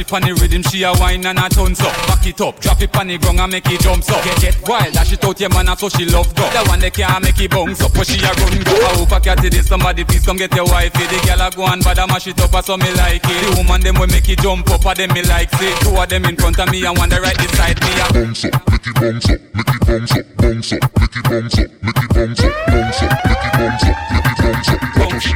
it pon the rhythm, she a wine and a tons up. Back it up, drop it pon the ground and make it jump up. Get get wild, dash it out your man, and so she love go. The one that can't make it bounce up, but she a run go. I hope I catch it, somebody please come get your wifey. The girl a go on, but I mash it up, so me like it. The woman them will make it jump up, and them me like it. Two of them in front of me and one the right beside me. A bounce up, make it bounce up, make it bounce up, bounce up, make it bounce up, make it bounce up, bounce up, make it bounce up, make it bounce up. She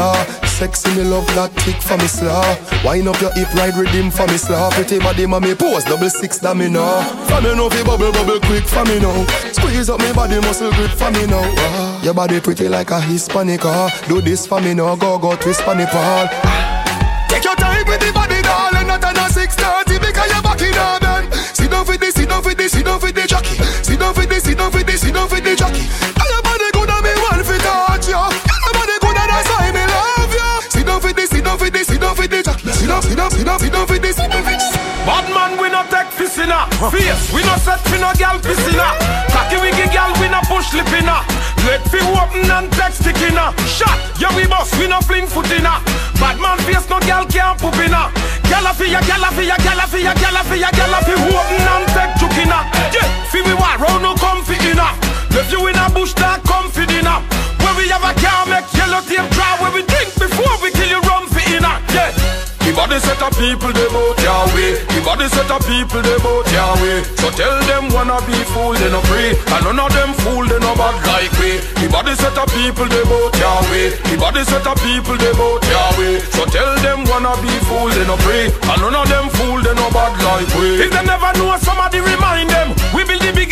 Sexy me love that kick for me slaw Wind up your hip ride rhythm for me slaw Pretty body me pose double six that me know For me know fi bubble bubble quick for me now. Squeeze up me body muscle grip for me now. Ah, Your body pretty like a Hispanic ah. Do this for me now go go twist for me Paul. Take your time with the body darling Not a 630 because you're back in a bend Sit down for this, down for this, sit down for the jockey. Sit down for this, down for this, sit down for the jockey jockey Sit down, sit down, sit down for this, Bad man, we no take fissina. Face, we no set fi no gal pissina. Cocky wiggy gal, we no push lipina. Let fi open and take stickina. Shot, yeah we boss, we no fling footina. Bad man face, no gal can't poop inna. Gala fi ya, gala fi ya, gala fi ya, gala fi ya, gala fi open and take chukina. Yeah, fi we war round no come fi inna. Left you in a bush that come fi dinner. Where we have a car make yellow tape dry. Where we drink before The body set of people they bout way. The body set of people they bout way. So tell them wanna be fool they no pray, and none of them fool they no bad like we. The body set of people they bout way. The body set of people they bout way. So tell them wanna be fool they no pray, and none of them fool they no bad like we. If they never know somebody remind them.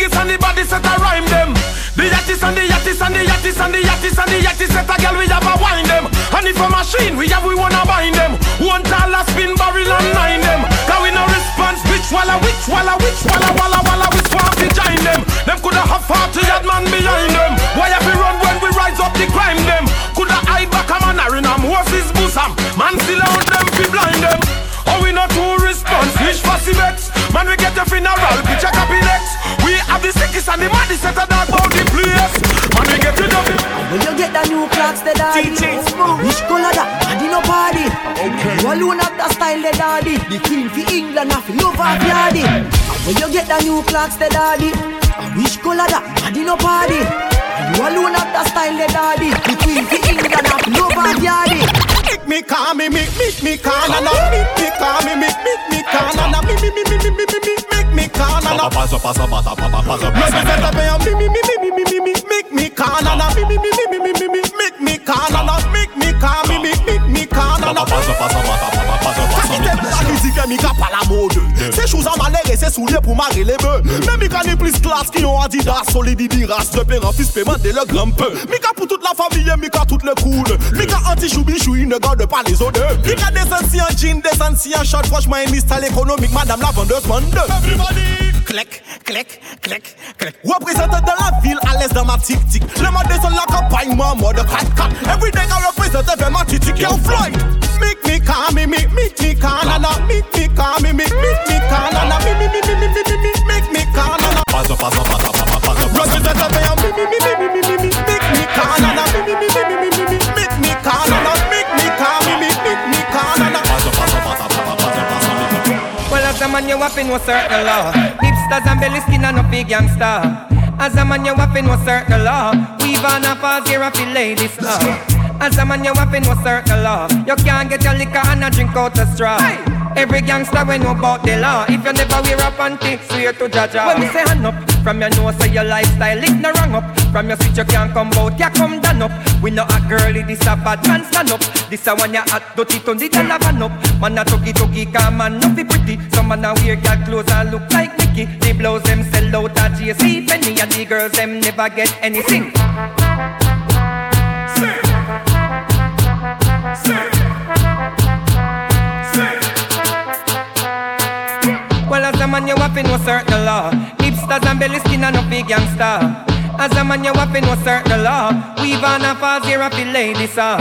Biggest and the body set a rhyme them. The yattis and the yattis and the yattis and the yattis and the yattis set a girl we have a wine them. And if a machine we have we wanna bind them. One dollar spin barrel and nine them. Cause we no response which walla which walla which walla walla walla we swap join them. Them coulda have forty yard man behind them. Why have we run when we rise up the crime them? Coulda hide back a man in a Moses bosom. Man still out them fi blind them. Oh we not two response which fussy vex. Man we get a funeral picture copy this and the money set a dog bout the place. Man, we get it up. When you get the new clocks, the daddy. DJ Smooth. Which color that? Daddy no party. Okay. You alone have the style, the daddy. The queen for England, have love of daddy. When you get the new clocks, the daddy. Which color that? Daddy no party. You alone have the style, the daddy. The queen for England, have love of daddy make me call me, make me, me call, and I make me call me, make me, me call, me, I me, me, me, me, me, me, me me call and a Pass up, pass up, pass up, pass up, Make me set up and me, me, me, me, me, me, me, me Make me call and a me, me, me, me, me, me, me, me Make me call and a make me call me, me, make me call and a Pass up, pass up, pass up, pass up, pass up di ke mi ka pala mode mm. Se chouzan malere, se soulie pou mare le be Men mm. mi ka ni plis klas ki yon adidas Solidi ras, de peran fis pe mande le grand peu Mika pour toute la famille, mi ka tout le koule Mika anti-choubichou, yi ne garde pas les odeurs. Mm. Mi des anciens jeans des jean, desen si an shot Franchman, madame la vendeuse mande Clec, clec, clec, clec Représentant de la ville, à l'aise dans ma tic-tic Le mode descend la campagne, moi, mode 4-4 Everyday, I represent vraiment tic-tic, yo Floyd Make me call me, make me, me call and make me call me, make me, me call and me, me, me, me, me, me, me, me, make me call and Pasa, pasa, pasa, pasa, pasa, Represent of me, me, me, me, me, me, me, me, make me me, me, me, me, me, me, me, me, make me call and make me call me, make me call and Pasa, pasa, pasa, pasa, pasa, pasa, Well, as a man, you have to know certain law. Hipsters and belly skin and no big gangster. As a man, you have know certain law. Weave on a here of the ladies. Uh. As a man, you have know certain law. You can't get your liquor and a drink out the straw. Every gangster we know about the law. If you never wear a panty, swear to Jaja. When we say hand up, from your nose, say your lifestyle, it no wrong up. From your seat you can't come out, you come down up. We know a girlie, this a bad man stand up. This a one ya hot, dirty, turn the girl a van up. Man a tuggy tuggy, come man, no be pretty. Some man a wear girl clothes and look like Mickey. The blows them sell out at JC Penney, and the girls them never get anything. Well, as man, you have to know certain law. Hipsters and belly skin and no big gangster. As a man, you have to know certain law. Weave on a falls here, a feel ladies saw.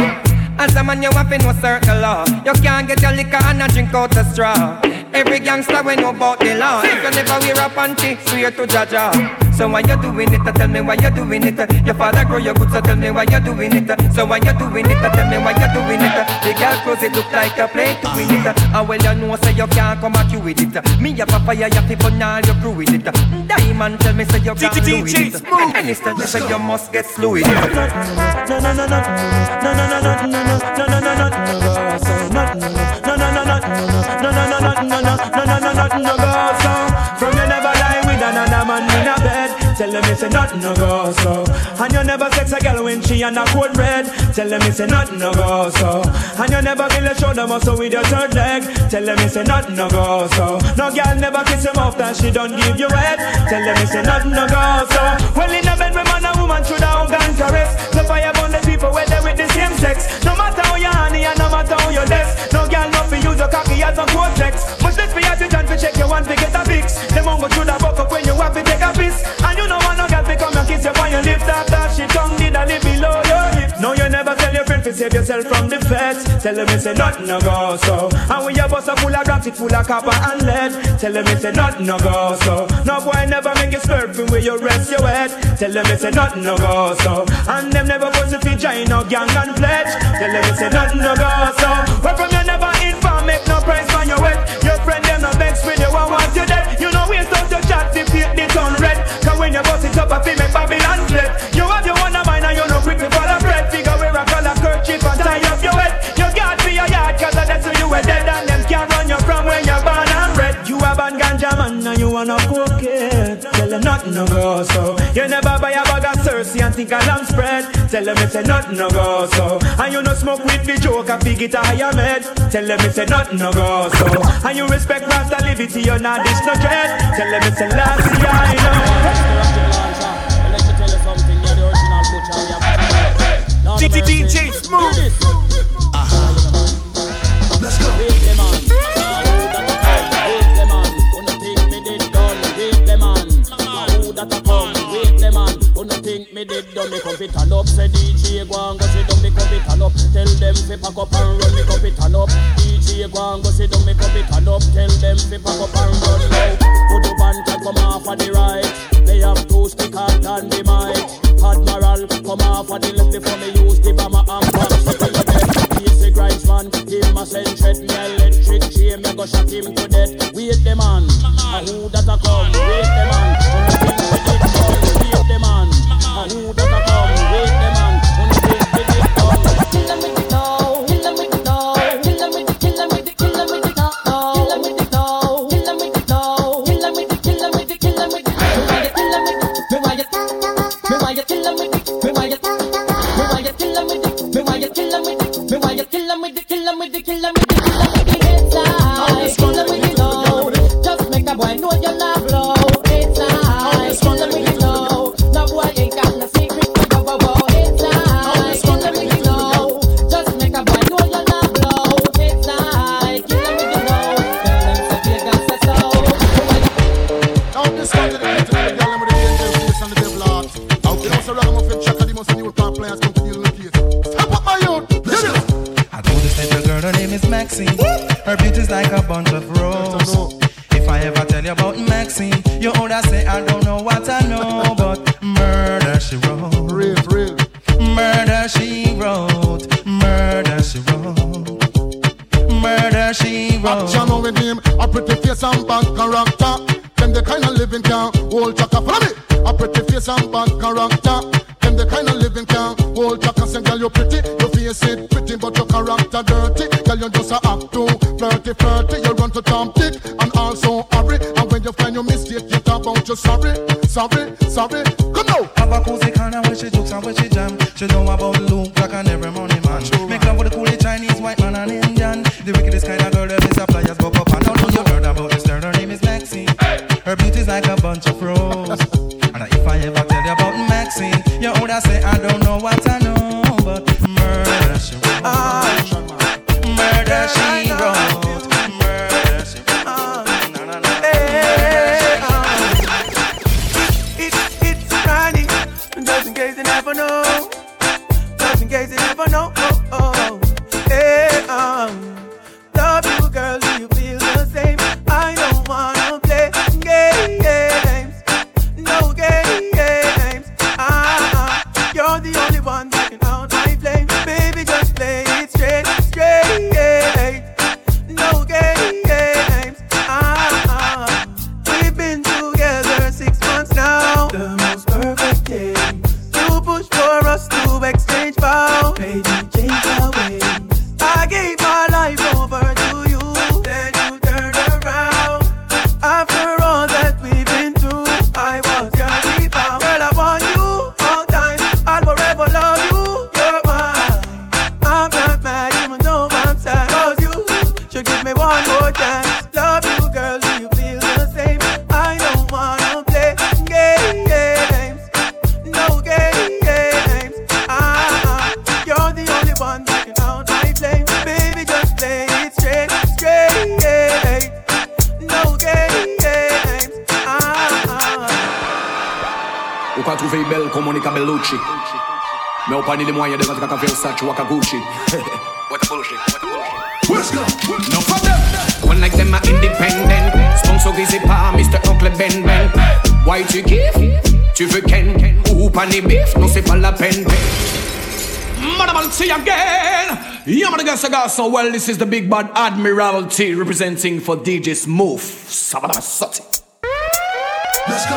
As a man, you have to know certain law. You can't get your liquor and a drink out the straw. Every gangster we know about the law. If you never wear a panty, swear to Jaja. So why you doing it? Tell me why you doing it. Your father grow your good, so tell me why you doing it. So why you doing it? Tell me why you doing it. The girl clothes it look like a plate to win it. And well you know say you can't come back you with it. Me have a fire, you have to burn all your crew with it. Diamond tell me say you can't do it. And any style say you must get slow with it. No, no, no, no, no, no, no, no, no, no, no, no, no, no, no, so nothing, no, no, no, no, no, no, no, no, no, no, no, no, no, no, nothing no Tell them it's a nothing no go so. And you never sex a girl when she on a cold red. Tell them it's a nothing no go so. And you never feel a shoulder muscle with your third leg. Tell them it's a nothing no go so. No girl never kiss him off that she don't give you head. Tell them it's a nothing no go so. Well in a bed with man and woman should have gone caress. The fire burn the people where they with the same sex. No matter how you honey and no matter how you less. No girl no fi use your cocky as a cortex. Much less for you to to check your one to get a fix. Them won't go through the buck up when you have to take a piss. And you know want no girl to come and kiss you on your lips after she tongue did a live below your. No, you never tell your friend to save yourself from the feds. Tell them it's a nothing no go so. And when your bus a full of it full of copper and lead. Tell them it's a nothing no go so. No boy never make you slurp from where you rest your head. Tell them it's a nothing no go so. And them never was if you join no gang and pledge. Tell them it's a nothing no go so. Where from you never inform, make no price on your wet. Your friend them no vex with you, I want you dead. You know waste out your chat you the turn red. Cause when you bust it up, I feel make Babylon flip. Wanna cook it. Tell them nothing no go so. You never buy a bag of Cersei and think a lamb spread. Tell them it's a nothing no go so. And you no smoke with the joke and fig it a higher med. Tell them it's a nothing no go so. And you respect Rasta liberty, you're not this no dread. Tell them it's a last year, I know. DJ Smooth. That a come? Wait them on. Wanna think me did done. Me come fit turn up. Say DJ go and go sit down. Me come fit turn up. Tell them fi pack up and run. Me come fit turn up. DJ go and go sit down. Me come fit turn up. Tell them fi pack up and run now. Put band can come off on the right. They have two stick hard and the mic. Admiral come off on the left before me use the bomber man, him a send threat me electric chain, me go shot him to death. Wait the man, a who that a come? Wait the man. Wait the man, who Pas ni les moyens de rentrer à Versace ou à Gucci. What the bullshit, what the bullshit. Let's go, no problem. One like them are independent Sponsorisé par Mr. Oncle Ben Ben. Why tu kiffes Tu veux Ken Ou pas ni beef Non c'est pas la peine Madame see again. Yeah man I got so well This is the big bad Admiral T Representing for DJ Smooth Sabada Sati Let's go.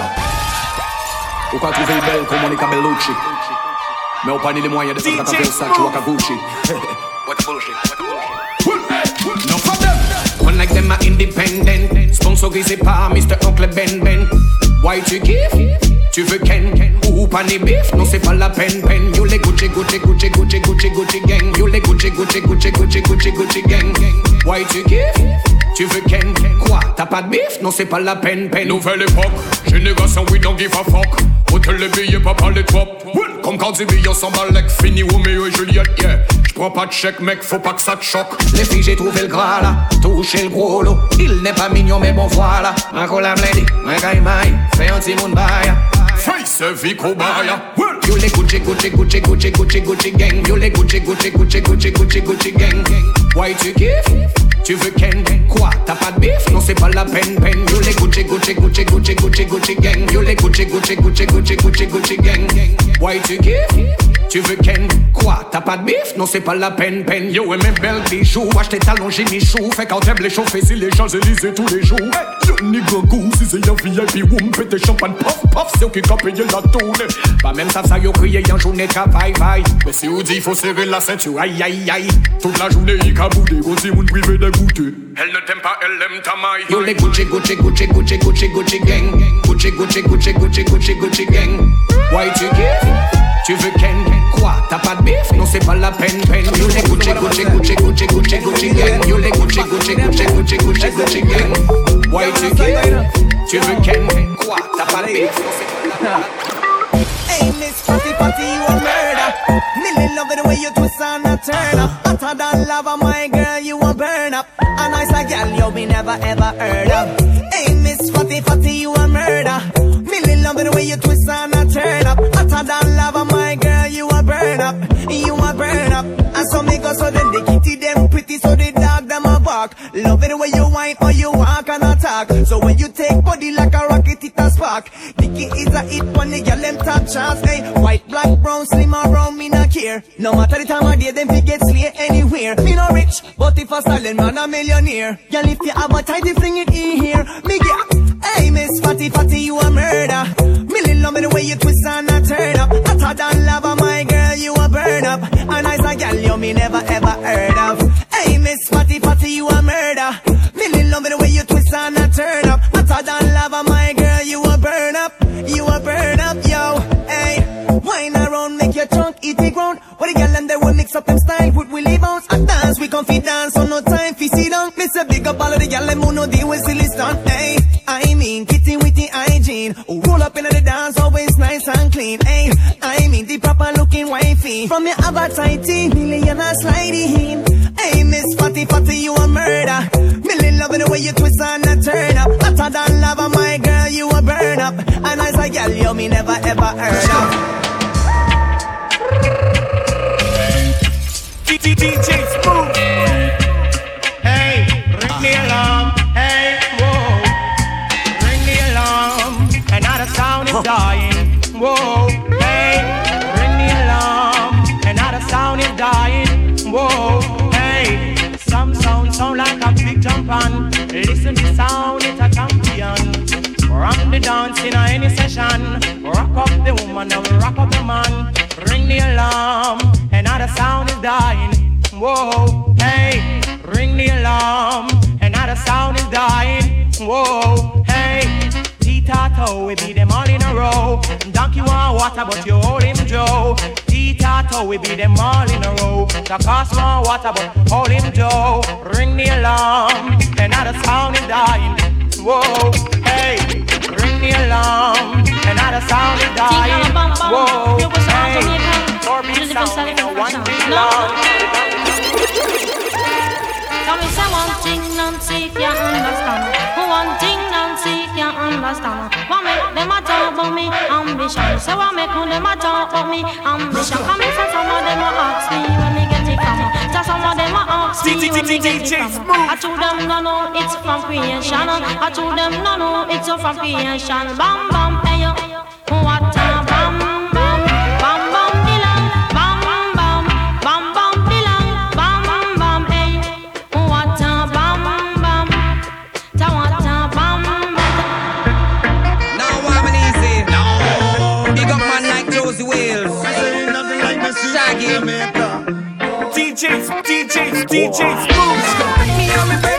Ou ka trouve belle comme Monica Bellucci Mais ou pas ni les moyens de à Versace ou à Gucci What the bullshit, what the bullshit. No problem. One like them are independent Sponsorisé par Mr. Oncle Ben Ben. Why tu kiffes Tu veux Ken Ou pas ni beef? Non c'est pas la peine peine. You les Gucci Gucci Gucci Gucci Gucci Gucci gang. You les Gucci Gucci Gucci Gucci Gucci Gucci gang. Why tu kiffes Tu veux Ken Quoi? T'as pas de beef? Non c'est pas la peine peine. Nouvelle époque, génération we don't give a fuck. Hôtel les billets, papa les top Comme quand des billets s'en balèque Fini Roméo et Juliette, yeah. J'prends pas de chèque mec, faut pas que ça te choque. Les filles j'ai trouvé le gras là. Touché le gros lot. Il n'est pas mignon mais bon voilà. Un collab lady Un guy my Fais un petit monde bail Face Vico Baya You les Gucci Gucci Gucci Gucci Gucci Gucci gang. You les Gucci Gucci Gucci Gucci Gucci Gucci gang. Why tu kiffes? Tu veux Ken? Quoi? T'as pas de beef Non c'est pas la peine peine. You les Gucci Gucci Gucci Gucci Gucci Gucci gang. You les Gucci Gucci Gucci Gucci Gucci Gucci gang. Why tu kiffes Tu veux Ken? Quoi? T'as pas de beef Non c'est pas la peine peine. Yo et mes belles bijoux Acheter talons j'ai Michou Fait quand t'aimes les chauffer si les Champs-Élysées tous les jours. Yo nigga goose Si c'est un VIP Woum pété champagne Puff puff C'est qui qu'a payé la tournée. Pas même ça ça yo crié en journée travail vaille Mais si on dit faut serrer la ceinture Aïe aïe aïe. Toute la journée il caboudé Aussi moun privé dégoûté Elle ne t'aime pas elle aime ta maille. You les Gucci Gucci Gucci Gucci Gucci Gucci gang. Gucci Gucci Gucci Gucci Gucci Gucci gang. Why tu Tu veux Ken Quoi T'as pas de beef Non c'est pas la peine peine You les Gucci Gucci Gucci Gucci Gucci Gucci gang You les Gucci Gucci Gucci Gucci Gucci Gucci gang Why tu kiffes Tu veux Ken Quoi T'as pas de peine Hey, Miss Fatty Fatty, you a murder. Millie love it the way you twist and a turn up. Hotter than lava, my girl, you a burn up. A nice a girl you me never ever heard of. Hey, Miss Fatty Fatty, you a murder. Millie love it the way you twist and you a burn up. You a burn up. And so me go so then the kitty them pretty, so they dog them. Love it way you whine or you walk and attack. So when you take body like a rocket, it a spark. Dicky is a hit when the girl them top chance. Hey, white, black, brown, slim or brown, me not care. No matter the time of day, them fi get slay anywhere. Me no rich, but if a silent man a millionaire. Girl, if you have a tidy, bring it in here. Me get, hey, Miss Fatty Fatty, you a murder. Millie love the way you twist and a turn up. Hotter than lava, my girl, you a burn up. A nice a girl, you me never ever heard of. Hey, Miss Fatty Fatty, you a murder. Millie love me the way you twist and a turn up. Hotter than lava, my girl, you a burn up. You a burn up, yo. Hey, why not? eat the ground. What the girl and they will mix up them style with Willie bounce. And dance, we can fit dance, so no time for sit down. Miss a big up all of the girl, them who know deal with silly stunt. Hey, I mean, kitty with Who roll up in the dance, always nice and clean. Hey, I mean, the proper looking wifey. From your avatar, millionaire sliding. Hey, Miss Fatty Fatty, you a murder. Millie loving the way you twist and a turn up. Hotter than lava, my girl, you a burn up. And I say, girl, you me never ever heard of. DJ Smooth. Whoa. Hey, ring the alarm. Another sound is dying. Whoa. Hey, some sound sound like a big jump on. Listen to sound, it's a champion. Rock the dance in any session. Rock up the woman and rock up the man. Ring the alarm. Another sound is dying. Whoa, hey, ring the alarm. Another sound is dying. Whoa, hey, T-Tato, we beat them all in a row. Donkey want water, but you hold him Joe. T-Tato, we beat them all in a row. The cost want water, but hold him Joe. Ring the alarm. Another sound is dying. Whoa, hey, ring the alarm. Another sound is dying. Whoa, hey, four beat sound one beat long. Tell me say understand What make them a talk about me ambition Say what make them a talk about me ambition Come here, some of them a ask me when they get it from So some of them a ask me when they get it from I told them no no it's from creation I told them no no it's from creation Bam bam hey yo What a DJs, DJs, DJs, move.